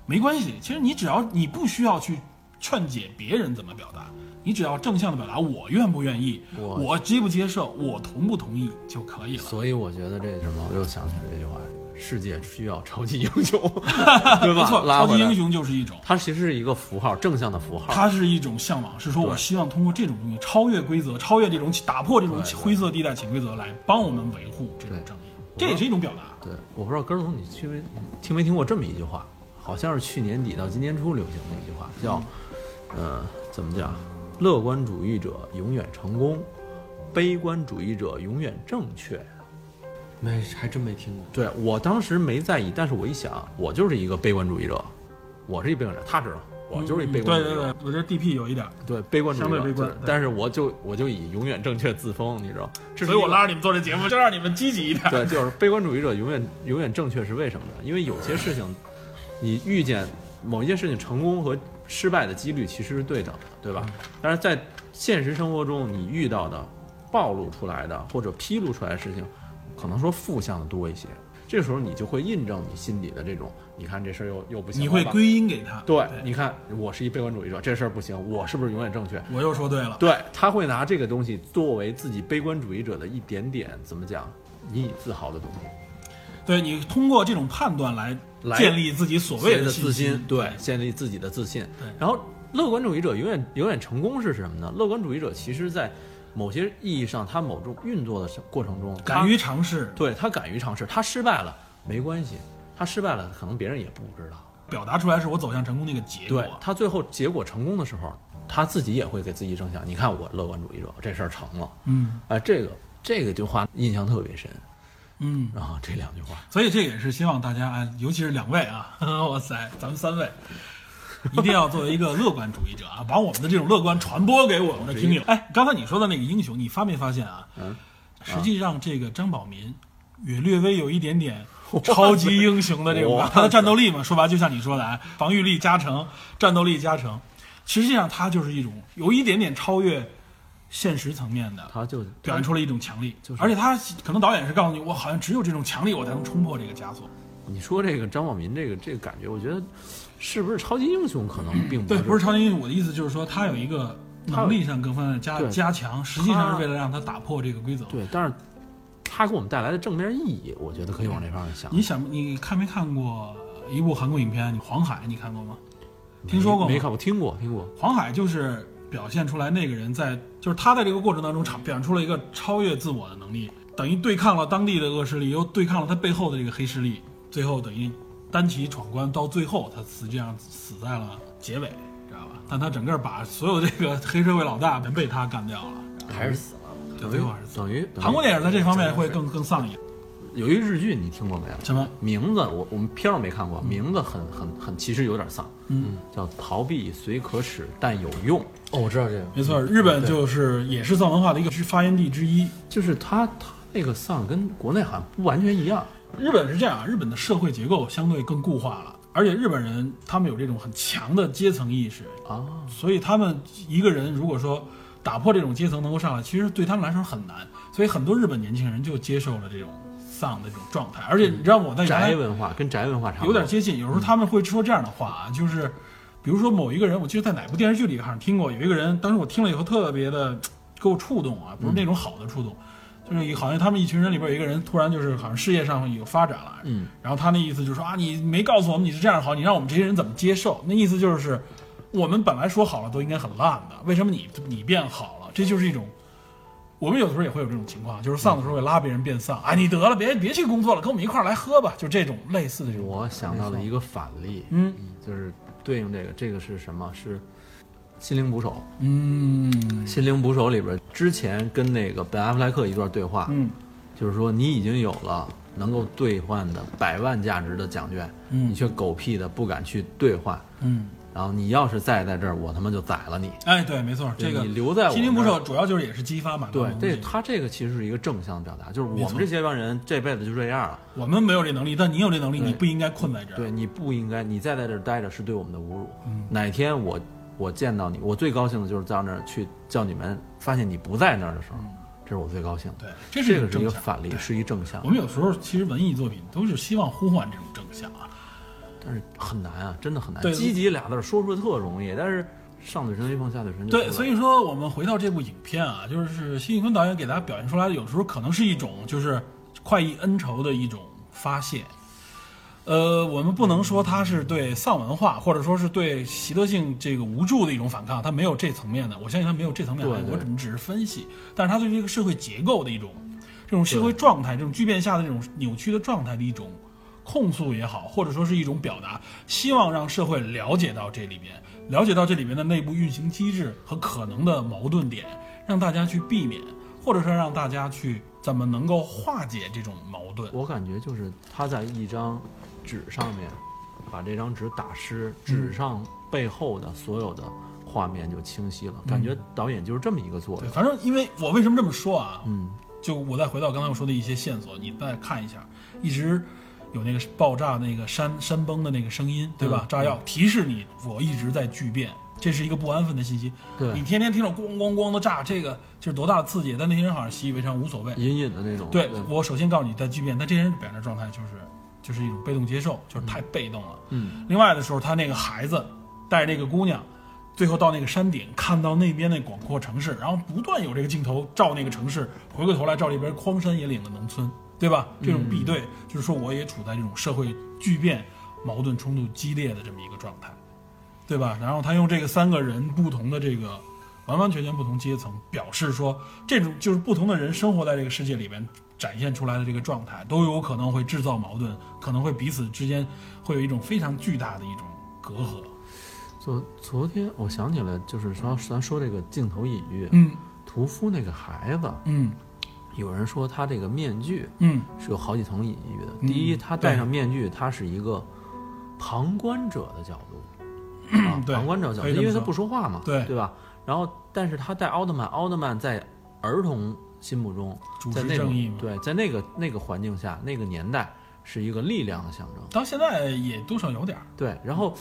没关系，其实你只要你不需要去劝解别人怎么表达，你只要正向的表达，我愿不愿意，我我接不接受，我同不同意就可以了。所以我觉得这什么，我又想起这句话：世界需要超级英雄，对吧？超级英，雄就是一种。它其实是一个符号，正向的符号。它是一种向往，是说我希望通过这种东西超越规则，超越这种打破这种灰色地带、潜规则，来帮我们维护这种正义。这也是一种表达。对，我不知道根儿总你听没听没听过这么一句话，好像是去年底到今年初流行的一句话，叫，呃，怎么讲？乐观主义者永远成功，悲观主义者永远正确。没还真没听过。对我当时没在意，但是我一想，我就是一个悲观主义者，我是一悲观者，他知道，我就是一悲观主义者。对对对，我觉得 DP 有一点，对悲观主义者，相对悲观对就是但是我就我就以永远正确自封，你知道？所以我拉着你们做这节目，就让你们积极一点。对，就是悲观主义者永远永远正确是为什么呢？因为有些事情，你遇见某一件事情成功和失败的几率其实是对等的，对吧？但是在现实生活中，你遇到的暴露出来的或者披露出来的事情，可能说负向的多一些。这时候你就会印证你心底的这种，你看这事儿又又不行你会归因给他，对，你看我是一悲观主义者，这事儿不行，我是不是永远正确？我又说对了。对，他会拿这个东西作为自己悲观主义者的一点点怎么讲引以自豪的东西。对你通过这种判断来来建立自己所谓的自信，对，建立自己的自信。对然后乐观主义者永远永远成功是什么呢？乐观主义者其实在某些意义上，他某种运作的过程中，敢于尝试，对他敢于尝试，他失败了没关系，他失败了可能别人也不知道。表达出来是我走向成功的一个结果对。他最后结果成功的时候，他自己也会给自己正向。你看我乐观主义者，这事儿成了，嗯哎、这个这个句话印象特别深嗯，啊，这两句话。所以这也是希望大家，啊，尤其是两位啊，哇塞，咱们三位。一定要作为一个乐观主义者啊，把我们的这种乐观传播给我们的听友。哎，刚才你说的那个英雄，你发没发现啊？嗯，实际上这个张宝民也略微有一点点超级英雄的这种，他的战斗力嘛，说白了就像你说的，啊，防御力加成，战斗力加成，实际上他就是一种有一点点超越现实层面的，他就表现出了一种强力，就是而且他可能导演是告诉你，我好像只有这种强力，我才能冲破这个枷锁。你说这个张宝民这个这个感觉，我觉得是不是超级英雄可能并不对，是不是超级英雄，我的意思就是说，他有一个能力上各方面加加强，实际上是为了让他打破这个规则。对，但是他给我们带来的正面意义，我觉得可以往这方面想。你想，你看没看过一部韩国影片《黄海》？你看过吗？听说过吗没看过？听过，听过。黄海就是表现出来那个人在，就是他在这个过程当中，表现出了一个超越自我的能力，等于对抗了当地的恶势力，又对抗了他背后的这个黑势力，最后等于单骑闯关，到最后他实际上死在了结尾，知道吧？但他整个把所有这个 黑社会老大全被他干掉了，还是死了。对，最后还是死。等于等于韩国电影在这方面会更更上瘾。有一个日剧，你听过没有？什么？名字我我们片儿没看过，名字很很很，其实有点丧，嗯，叫逃避虽可耻但有用。哦，我知道这个。没错，日本就是也是丧文化的一个发源地之一。就是他他那个丧跟国内好像不完全一样。日本是这样，日本的社会结构相对更固化了，而且日本人他们有这种很强的阶层意识，啊，所以他们一个人如果说打破这种阶层能够上来，其实对他们来说很难。所以很多日本年轻人就接受了这种丧的这种状态。而且你知道我在宅文化跟宅文化差有点接近，有时候他们会说这样的话啊，就是比如说某一个人，我记得在哪部电视剧里好像听过，有一个人，当时我听了以后特别的给我触动啊，不是那种好的触动。就是好像他们一群人里边有一个人突然就是好像事业上有发展了，嗯，然后他那意思就是说啊，你没告诉我们你是这样好，你让我们这些人怎么接受？那意思就是，我们本来说好了都应该很烂的，为什么你你变好了？这就是一种，我们有的时候也会有这种情况，就是丧的时候会拉别人变丧，啊，你得了，别别去工作了，跟我们一块儿来喝吧，就这种类似的这种。我想到了一个反例，嗯就是对应这个，这个是什么？是《心灵捕手》。嗯《心灵捕手》里边之前跟那个本阿弗莱克一段对话，嗯就是说你已经有了能够兑换的百万价值的奖券，嗯你却狗屁的不敢去兑换，嗯，然后你要是再在这儿，我他妈就宰了你。哎，对，没错，这个你留在我心灵捕手主要就是也是激发嘛。对，这这他这个其实是一个正向表达，就是我们这些帮人这辈子就这样了。我们没有这能力，但你有这能力，你不应该困在这儿。对你不应该，你再在这儿待着是对我们的侮辱。嗯哪天我我见到你，我最高兴的就是到那儿去叫你们发现你不在那儿的时候，这是我最高兴的。对，这是这个是一个反例，是一正向我，们有时候其实文艺作品都是希望呼唤这种正向啊。但是很难啊，真的很难。对积极俩字儿说出来特容易，但是上嘴唇一碰下嘴唇就对，所以说我们回到这部影片啊，就是辛宇坤导演给大家表现出来的，有时候可能是一种就是快意恩仇的一种发泄。呃，我们不能说他是对丧文化，或者说是对习得性这个无助的一种反抗，他没有这层面的。我相信他没有这层面的，我只只是分析，但是他对这个社会结构的一种，这种社会状态，这种巨变下的这种扭曲的状态的一种控诉也好，或者说是一种表达，希望让社会了解到这里边，了解到这里边的内部运行机制和可能的矛盾点，让大家去避免，或者说让大家去怎么能够化解这种矛盾。我感觉就是他在一张纸上面把这张纸打湿，纸上背后的所有的画面就清晰了。感觉导演就是这么一个作对，用。反正因为我为什么这么说啊？嗯，就我再回到刚才我说的一些线索，你再看一下，一直有那个爆炸那个山山崩的那个声音，对吧？嗯炸药提示你，我一直在巨变，这是一个不安分的信息。对你天天听着咣咣咣的炸，这个就是多大的刺激，但那些人好像习以为常，无所谓。隐隐的那种。对我首先告诉你在巨变，但这些人表现的状态就是就是一种被动接受，就是太被动了。嗯，另外的时候，他那个孩子带着那个姑娘，最后到那个山顶，看到那边那广阔城市，然后不断有这个镜头照那个城市，回过头来照这边荒山野岭的农村，对吧？这种比对，就是说我也处在这种社会巨变、矛盾冲突激烈的这么一个状态，对吧？然后他用这个三个人不同的这个完完全全不同阶层，表示说这种就是不同的人生活在这个世界里边。展现出来的这个状态都有可能会制造矛盾，可能会彼此之间会有一种非常巨大的一种隔阂。昨昨天我想起来，就是说咱说这个镜头隐喻，嗯屠夫那个孩子，嗯有人说他这个面具嗯是有好几层隐喻的。嗯第一，他戴上面具，他是一个旁观者的角度，啊，旁观者角度，因为他不说话嘛，对对吧？然后，但是他戴奥特曼，奥特曼在儿童心目中，在那种。对，在那个那个环境下，那个年代是一个力量的象征。到现在也多少有点儿。对，然后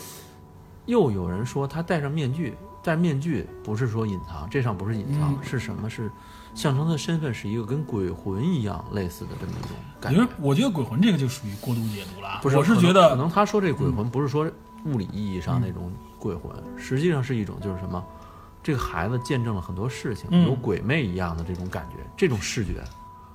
又有人说他戴上面具，戴面具不是说隐藏，这上不是隐藏，嗯是什么？是象征他的身份是一个跟鬼魂一样类似的这么一种感觉我觉得。鬼魂这个就属于过度解读了啊。不是，我是觉得可能他说这鬼魂不是说物理意义上那种鬼魂，实际上是一种就是什么，这个孩子见证了很多事情，嗯有鬼魅一样的这种感觉，这种视觉。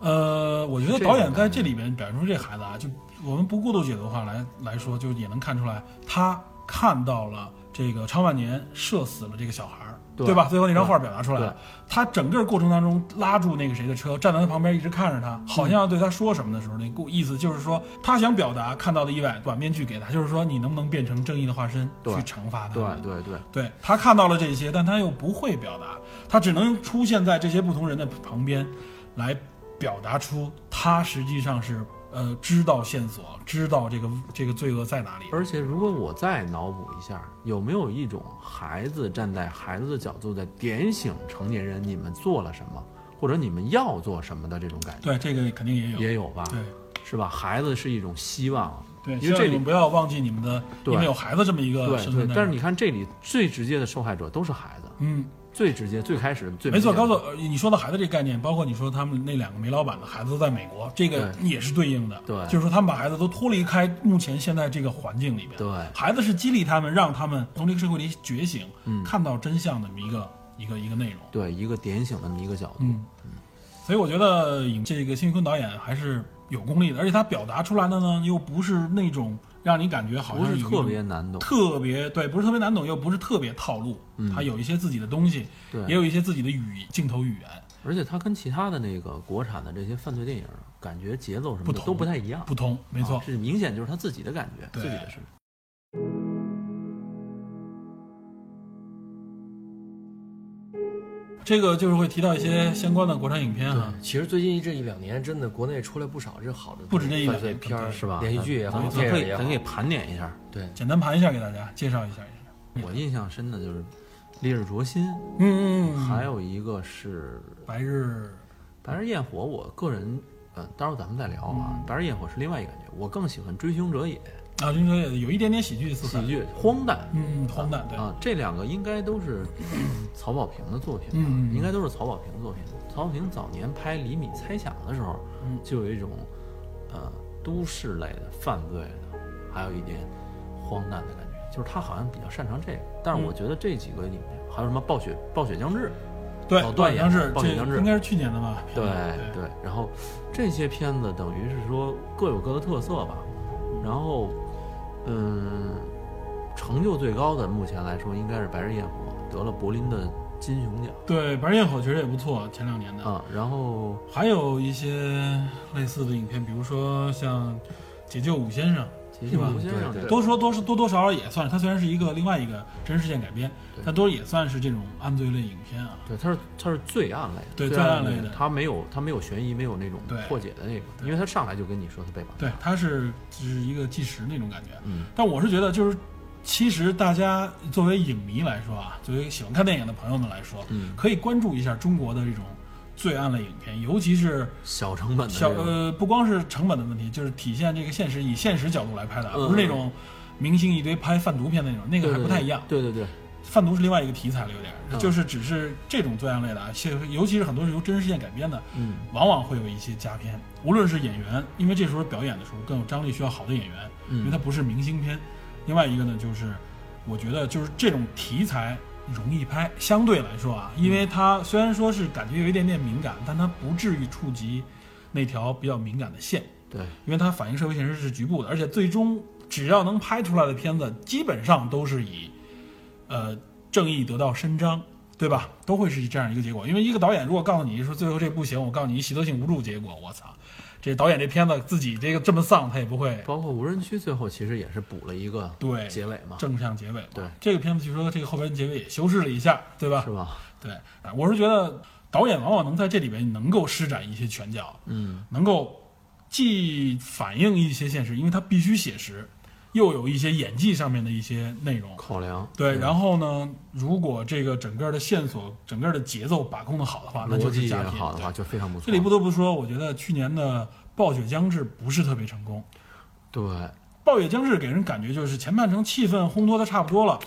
呃，我觉得导演在这里边表现出这孩子啊，就我们不过度解读的话来来说，就也能看出来，他看到了这个昌万年射死了这个小孩儿，对吧？最后那张画表达出来了，他整个过程当中拉住那个谁的车，站在他旁边一直看着他，好像要对他说什么的时候，那故意思就是说，他想表达看到的意外，把面具给他，就是说你能不能变成正义的化身去惩罚他对们？对对，对他看到了这些，但他又不会表达，他只能出现在这些不同人的旁边，来表达出他实际上是呃知道线索，知道这个这个罪恶在哪里。而且如果我再脑补一下，有没有一种孩子站在孩子的角度在点醒成年人，你们做了什么，或者你们要做什么的这种感觉？对，这个肯定也有。也有吧？对是吧？孩子是一种希望，对，因为这里不要忘记你们的，对因为有孩子这么一个身份在。。对但是你看这里最直接的受害者都是孩子，嗯，最直接、最开始、最没错，高总，呃你说到孩子这个概念，包括你说他们那两个煤老板的孩子都在美国，这个也是对应的。对就是说他们把孩子都脱离开目前现在这个环境里边。对孩子是激励他们，让他们从这个社会里觉醒，嗯看到真相的一个一个一个内容。对一个点醒的这么一个角度。嗯，所以我觉得影这个辛玉坤导演还是有功力的，而且他表达出来的呢，又不是那种让你感觉好不是特别难懂，特别对，不是特别难懂，又不是特别套路，他有一些自己的东西，对。也有一些自己的语镜头语言，而且它跟其他的那个国产的这些犯罪电影，感觉节奏什么的不同都不太一样。不同，没错。啊，是明显就是他自己的感觉，对。自己的事。这个就是会提到一些相关的国产影片啊，其实最近这一两年，真的国内出来不少这好的不止这一两犯罪年片儿，是吧？连续剧也好，咱咱可以咱可以盘点一下。对，简单盘一下给大家介绍一下。我印象深的就是《烈日灼心》，嗯嗯嗯，还有一个是白日《白日焰火》。我个人，呃，待会儿咱们再聊啊。嗯白日焰火》是另外一个感觉，我更喜欢《追凶者也》，啊，应该也有一点点喜剧色彩，喜剧荒诞。嗯嗯，荒诞对，啊，这两个应该都是 曹保平的作品？嗯嗯应该都是曹保平的作品。曹保平早年拍《厘米猜想》的时候，嗯就有一种呃都市类的犯罪的，还有一点荒诞的感觉，就是他好像比较擅长这个。但是我嗯觉得这几个里面，还有什么暴雪暴雪将至，对，老段当是这暴雪将至应该是去年的吧？对对对，然后这些片子等于是说各有各的特色吧，然后嗯，成就最高的目前来说应该是《白日焰火》，得了柏林的金熊奖对，白日焰火其实也不错，前两年的。啊，然后还有一些类似的影片，比如说像《解救武先生》，吉是吧木先生对对多说多说多多少少也算是，它虽然是一个另外一个真实事件改编，但都也算是这种案罪类影片啊。对，它是它是罪案类的，对罪罪案类的类它没有它没有悬疑，没有那种破解的那个，因为它上来就跟你说他被绑。对，它是只是一个计时那种感觉。嗯，但我是觉得，就是其实大家作为影迷来说啊，作为喜欢看电影的朋友们来说，嗯可以关注一下中国的这种罪案类影片，尤其是小成本的小呃，不光是成本的问题，就是体现这个现实，以现实角度来拍的，嗯不是那种明星一堆拍贩毒片那种，那个还不太一样。对对对，贩毒是另外一个题材了，有点就是只是这种罪案类的啊，其实尤其是很多是由真实事件改编的，嗯往往会有一些佳片。无论是演员，因为这时候表演的时候更有张力，需要好的演员，因为它嗯，不是明星片。另外一个呢，就是我觉得就是这种题材容易拍，相对来说啊，因为它虽然说是感觉有一点点敏感，但它不至于触及那条比较敏感的线。对，因为它反映社会现实是局部的，而且最终只要能拍出来的片子，基本上都是以，呃，正义得到伸张，对吧？都会是这样一个结果。因为一个导演如果告诉你说最后这不行，我告诉你习得性无助结果，我操，这导演这片子自己这个这么丧，他也不会包括无人区最后其实也是补了一个对结尾嘛，正向结尾嘛。对这个片子据说这个后边结尾也修饰了一下，对吧是？吧？对，啊我是觉得导演往往能在这里边能够施展一些拳脚，嗯，能够既反映一些现实，因为他必须写实，又有一些演技上面的一些内容。考量对，然后呢，如果这个整个的线索、整个的节奏把控的好的话，那就是佳片。好的话就非常不错。这里不得不说，我觉得去年的《暴雪将至》不是特别成功。对，《暴雪将至》给人感觉就是前半程气氛烘托的差不多了，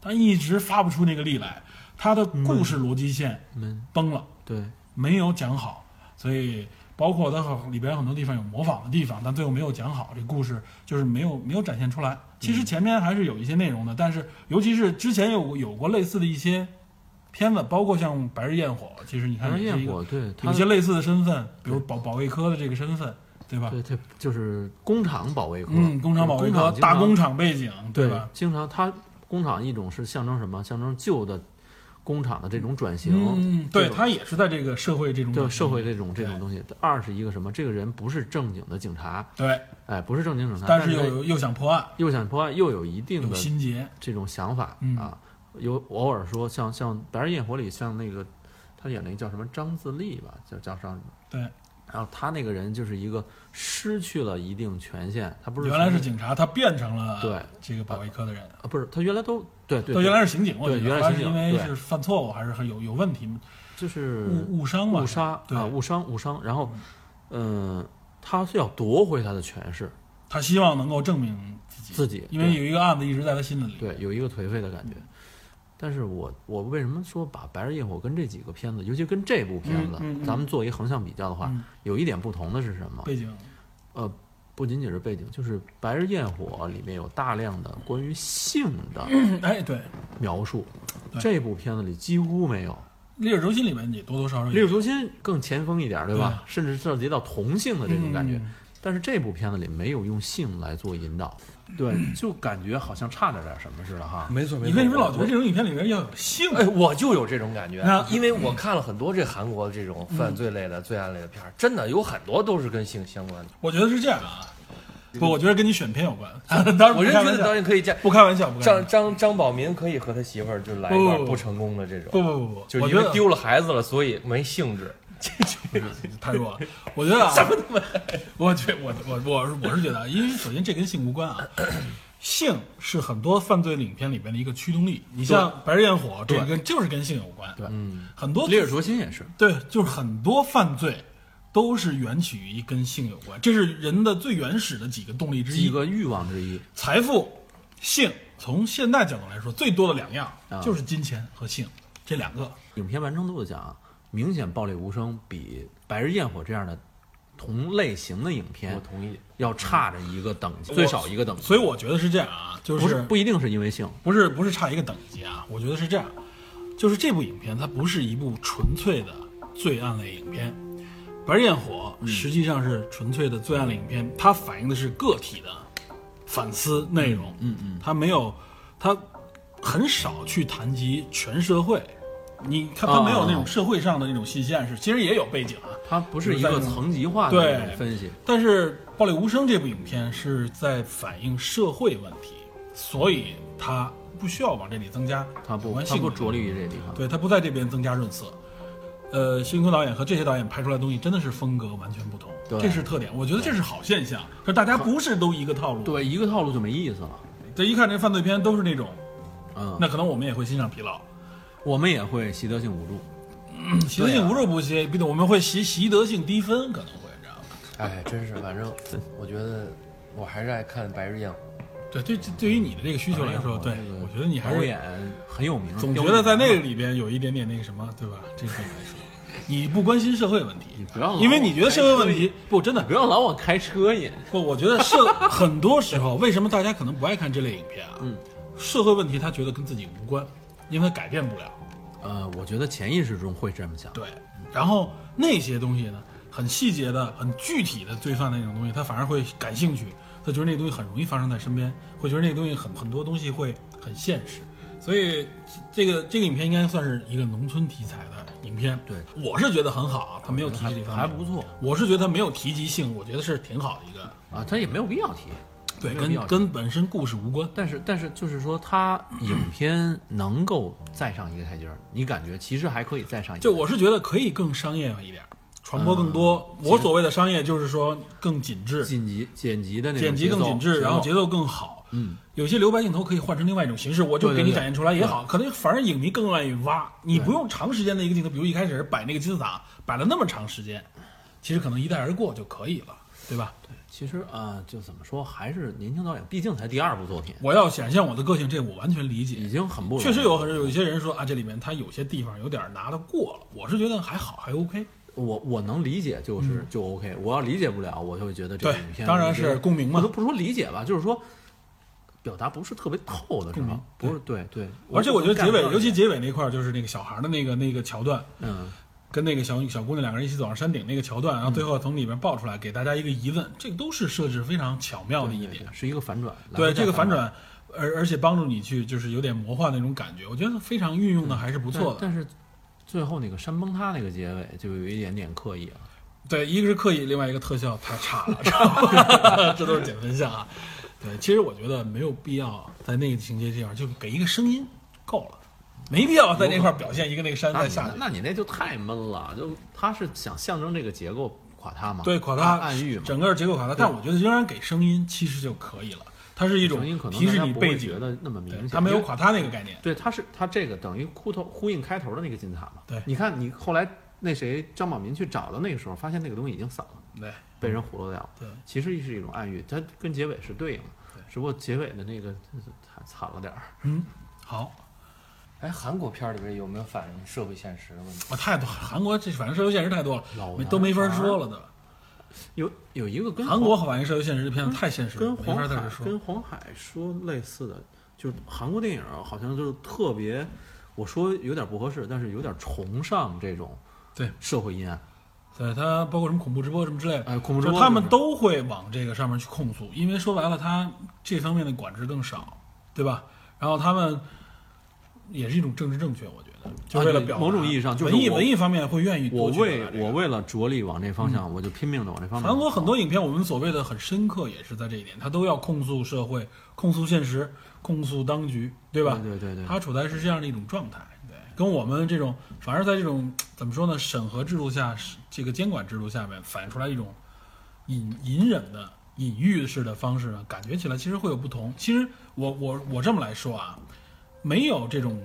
但一直发不出那个力来，它的故事逻辑线嗯，崩了。对，没有讲好，所以包括它很里边很多地方有模仿的地方，但最后没有讲好，这故事就是没有没有展现出来。其实前面还是有一些内容的，但是尤其是之前有有过类似的一些片子，包括像《白日焰火》，其实你看白日也是一个焰火，对，有些类似的身份，比如保保卫科的这个身份，对吧？对，它就是工厂保卫科，嗯，工厂保卫科工，大工厂，厂背景，对吧？？经常它工厂一种是象征什么？象征旧的工厂的这种转型，嗯，对，他也是在这个社会这种对社会这种这种东西。二是一个什么？这个人不是正经的警察，对，哎，不是正经警察，但是又又想破案，又想破案，又有一定的心结，这种想法、嗯啊。有偶尔说像像《白日焰火》里，像那个他演那个叫什么张自力吧，叫叫上。对，然后他那个人就是一个失去了一定权限，他不是原来是警察，他变成了对这个保卫科的人。啊，不是他原来都对对他原来是刑警，我对觉得原来是因为是犯错误还是很有有问题，就是误误伤嘛？误杀对啊，误伤误伤。然后，嗯、他是要夺回他的权势，他希望能够证明自己，自己因为有一个案子一直在他心里。对有一个颓废的感觉。但是我我为什么说把《白日焰火》跟这几个片子，尤其跟这部片子，嗯嗯嗯咱们做一横向比较的话，嗯有一点不同的是什么？背景，呃，不仅仅是背景，就是《白日焰火》里面有大量的关于性的 哎，对，《描述，这部片子里几乎没有。烈日灼心》里面你多多少少《有烈日灼心》更前锋一点，对吧？甚至涉及到同性的这种感觉。嗯但是这部片子里没有用性来做引导，对，就感觉好像差着点什么似的哈。没错没错。你为什么老觉得这种影片里面要有性？哎，我就有这种感觉，因为我看了很多这韩国这种犯罪类的、罪案类的片儿，真的有很多都是跟性相关的。我觉得是这样啊，不，我觉得跟你选片有关。当然我真觉得导演可以这样，不开玩笑，不开玩张笑。张张宝民可以和他媳妇儿就来一段不不成功的这种，不不不不，就因为丢了孩子了，所以没兴致。太弱了。我觉得啊，我觉我我我是我是觉得啊，因为首先这跟性无关啊，性是很多犯罪影片里边的一个驱动力。你像《白日焰火》，这个跟就是跟性有关。对，嗯，很多烈日灼心也是，对，就是很多犯罪都是源起于跟性有关，这是人的最原始的几个动力之一。几个欲望之一。财富、性，从现代角度来说，最多的两样啊就是金钱和性这两个。影片完成度的讲，明显《暴力无声》比《白日焰火》这样的同类型的影片我同意。要差着一个等级，最少一个等级。所以我觉得是这样啊，就是不是不一定是因为性，不是不是差一个等级啊，我觉得是这样，就是这部影片它不是一部纯粹的罪案类影片，《白日焰火》实际上是纯粹的罪案类影片，它反映的是个体的反思内容，嗯嗯，它没有，它很少去谈及全社会你看他没有那种社会上的那种信息暗示，其实也有背景啊。它不是一个层级化的对分析，但是《暴力无声》这部影片是在反映社会问题，所以它不需要往这里增加它不它不着力于这地方。对它不在这边增加润色。呃，辛空导演和这些导演拍出来的东西真的是风格完全不同，这是特点。我觉得这是好现象，可大家不是都一个套路。对，一个套路就没意思了。这一看这犯罪片都是那种，嗯，那可能我们也会欣赏疲劳。我们也会习得性无助。习得性无助不习，必得我们会习习得性低分，可能会这样。哎，真是，反正我觉得我还是爱看白日焰火。对，对，对于你的这个需求来说，对我觉得你还是演很有名，总觉得在那个里边有一点点那个什么，对吧？这个来说，你不关心社会问题，你不要因为你觉得社会问题不真的不要老往开车引。不，我觉得社很多时候，为什么大家可能不爱看这类影片啊？嗯，社会问题他觉得跟自己无关，因为他改变不了。呃，我觉得潜意识中会这么想。对，然后那些东西呢，很细节的、很具体的罪犯的那种东西，他反而会感兴趣，他觉得那东西很容易发生在身边，会觉得那东西很很多东西会很现实。所以这个这个影片应该算是一个农村题材的影片。对，我是觉得很好啊，他没有提及这方面，还不错。我是觉得他没有提及性，我觉得是挺好的一个。啊，他也没有必要提。对，跟跟本身故事无关。但是，但是就是说，他影片能够再上一个台阶儿，你感觉其实还可以再上一个。就我是觉得可以更商业化一点，传播更多。我所谓的商业就是说更紧致，剪辑剪辑的那种剪辑更紧致，然后节奏更好。嗯，有些留白镜头可以换成另外一种形式，我就给你展现出来也好。可能反而影迷更愿意挖，你不用长时间的一个镜头，比如一开始摆那个金字塔，摆了那么长时间，其实可能一带而过就可以了，对吧？对，其实啊、呃就怎么说，还是年轻导演，毕竟才第二部作品，我要显现我的个性，这我完全理解已。经很不容易确实有很有一些人说啊，这里面他有些地方有点拿得过了，我是觉得还好，还 OK。我我能理解，就是、就 OK。我要理解不了，我就会觉得这个影片当然是共鸣嘛我都不说理解吧，就是说表达不是特别透的时候共鸣，不是对对。而且我觉得结尾，尤其结尾那块儿，就是那个小孩的那个那个桥段，嗯，跟那个小小姑娘两个人一起走上山顶那个桥段，然后最后从里面爆出来，给大家一个疑问，这个都是设置非常巧妙的一点。是一个反转。对这个反转，而而且帮助你去就是有点魔幻那种感觉，我觉得非常运用的还是不错的。但但是最后那个山崩塌那个结尾就有一点点刻意了。对，一个是刻意，另外一个特效太差了，知道吗这都是减分项啊。对，其实我觉得没有必要在那个情节地方就给一个声音够了，没必要在那块儿表现一个那个山那你再下去。那你那就太闷了，就他是想象征这个结构垮塌嘛？对，垮塌暗喻嘛。整个结构垮塌，但我觉得仍然给声音其实就可以了，它是一种声音可能提示你背景觉，得那么明显，它没有垮塌那个概念。对，它是它这个等于呼头呼应开头的那个金字塔嘛。对你看你后来那谁张宝民去找的那个时候，发现那个东西已经散了，对，被人糊弄掉了。对，其实是一种暗喻，它跟结尾是对应的对，只不过结尾的那个太惨了点儿。嗯，好，哎，韩国片儿里边有没有反映社会现实的问题？啊，太多，韩国这反映社会现实太多了，都没法说了，对吧？有有一个跟韩国反映社会现实的片子太现实了，跟黄海说。跟黄海说类似的，就是韩国电影好像就是特别，我说有点不合适，但是有点崇尚这种对社会阴暗。对他包括什么恐怖直播什么之类的，哎恐怖直播他们都会往这个上面去控诉，因为说白了，他这方面的管制更少，对吧？然后他们也是一种政治正确，我觉得，就为了表某种意义上就是文艺文艺方面会愿意多我为我为了着力往这方向，我就拼命的往这方面。韩国很多影片，我们所谓的很深刻，也是在这一点，他都要控诉社会、控诉现实、控诉当局，对吧？对对对对他处在是这样的一种状态，对，跟我们这种反而在这种怎么说呢，审核制度下，这个监管制度下面反映出来一种隐隐忍的、隐喻式的方式呢，感觉起来其实会有不同。其实我我我这么来说啊，没有这种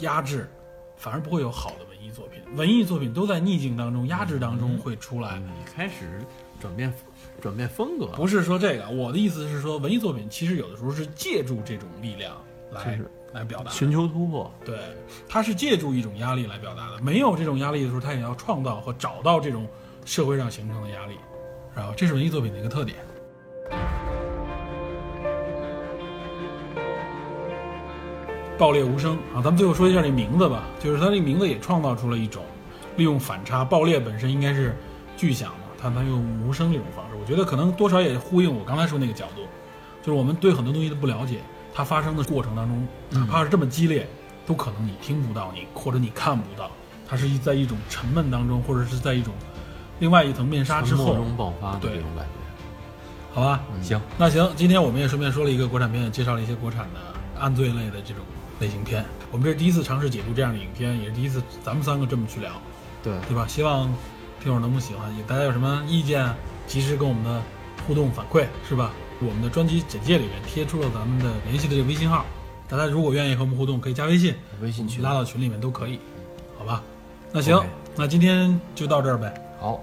压制，反而不会有好的文艺作品。文艺作品都在逆境当中、压制当中会出来。你开始转变转变风格，不是说这个，我的意思是说，文艺作品其实有的时候是借助这种力量来来表达。寻求突破。对，它是借助一种压力来表达的。没有这种压力的时候，它也要创造和找到这种社会上形成的压力，然后这是文艺作品的一个特点。爆裂无声啊，咱们最后说一下这名字吧，就是它这名字也创造出了一种利用反差。爆裂本身应该是巨响嘛，它它用无声这种方式，我觉得可能多少也呼应我刚才说那个角度，就是我们对很多东西的不了解，它发生的过程当中，哪怕是这么激烈，都可能你听不到，你或者你看不到，它是一在一种沉闷当中，或者是在一种另外一层面纱之后，中爆发的对这种感觉。好吧？行，那行，今天我们也顺便说了一个国产片，也介绍了一些国产的案罪类的这种类型片。我们这是第一次尝试解读这样的影片，也是第一次咱们三个这么去聊，对，对吧？希望听友能不喜欢，也大家有什么意见，及时跟我们的互动反馈，是吧？我们的专辑简介里面贴出了咱们的联系的这个微信号，大家如果愿意和我们互动，可以加微信，微信群拉到群里面都可以，好吧？那行那今天就到这儿呗。好，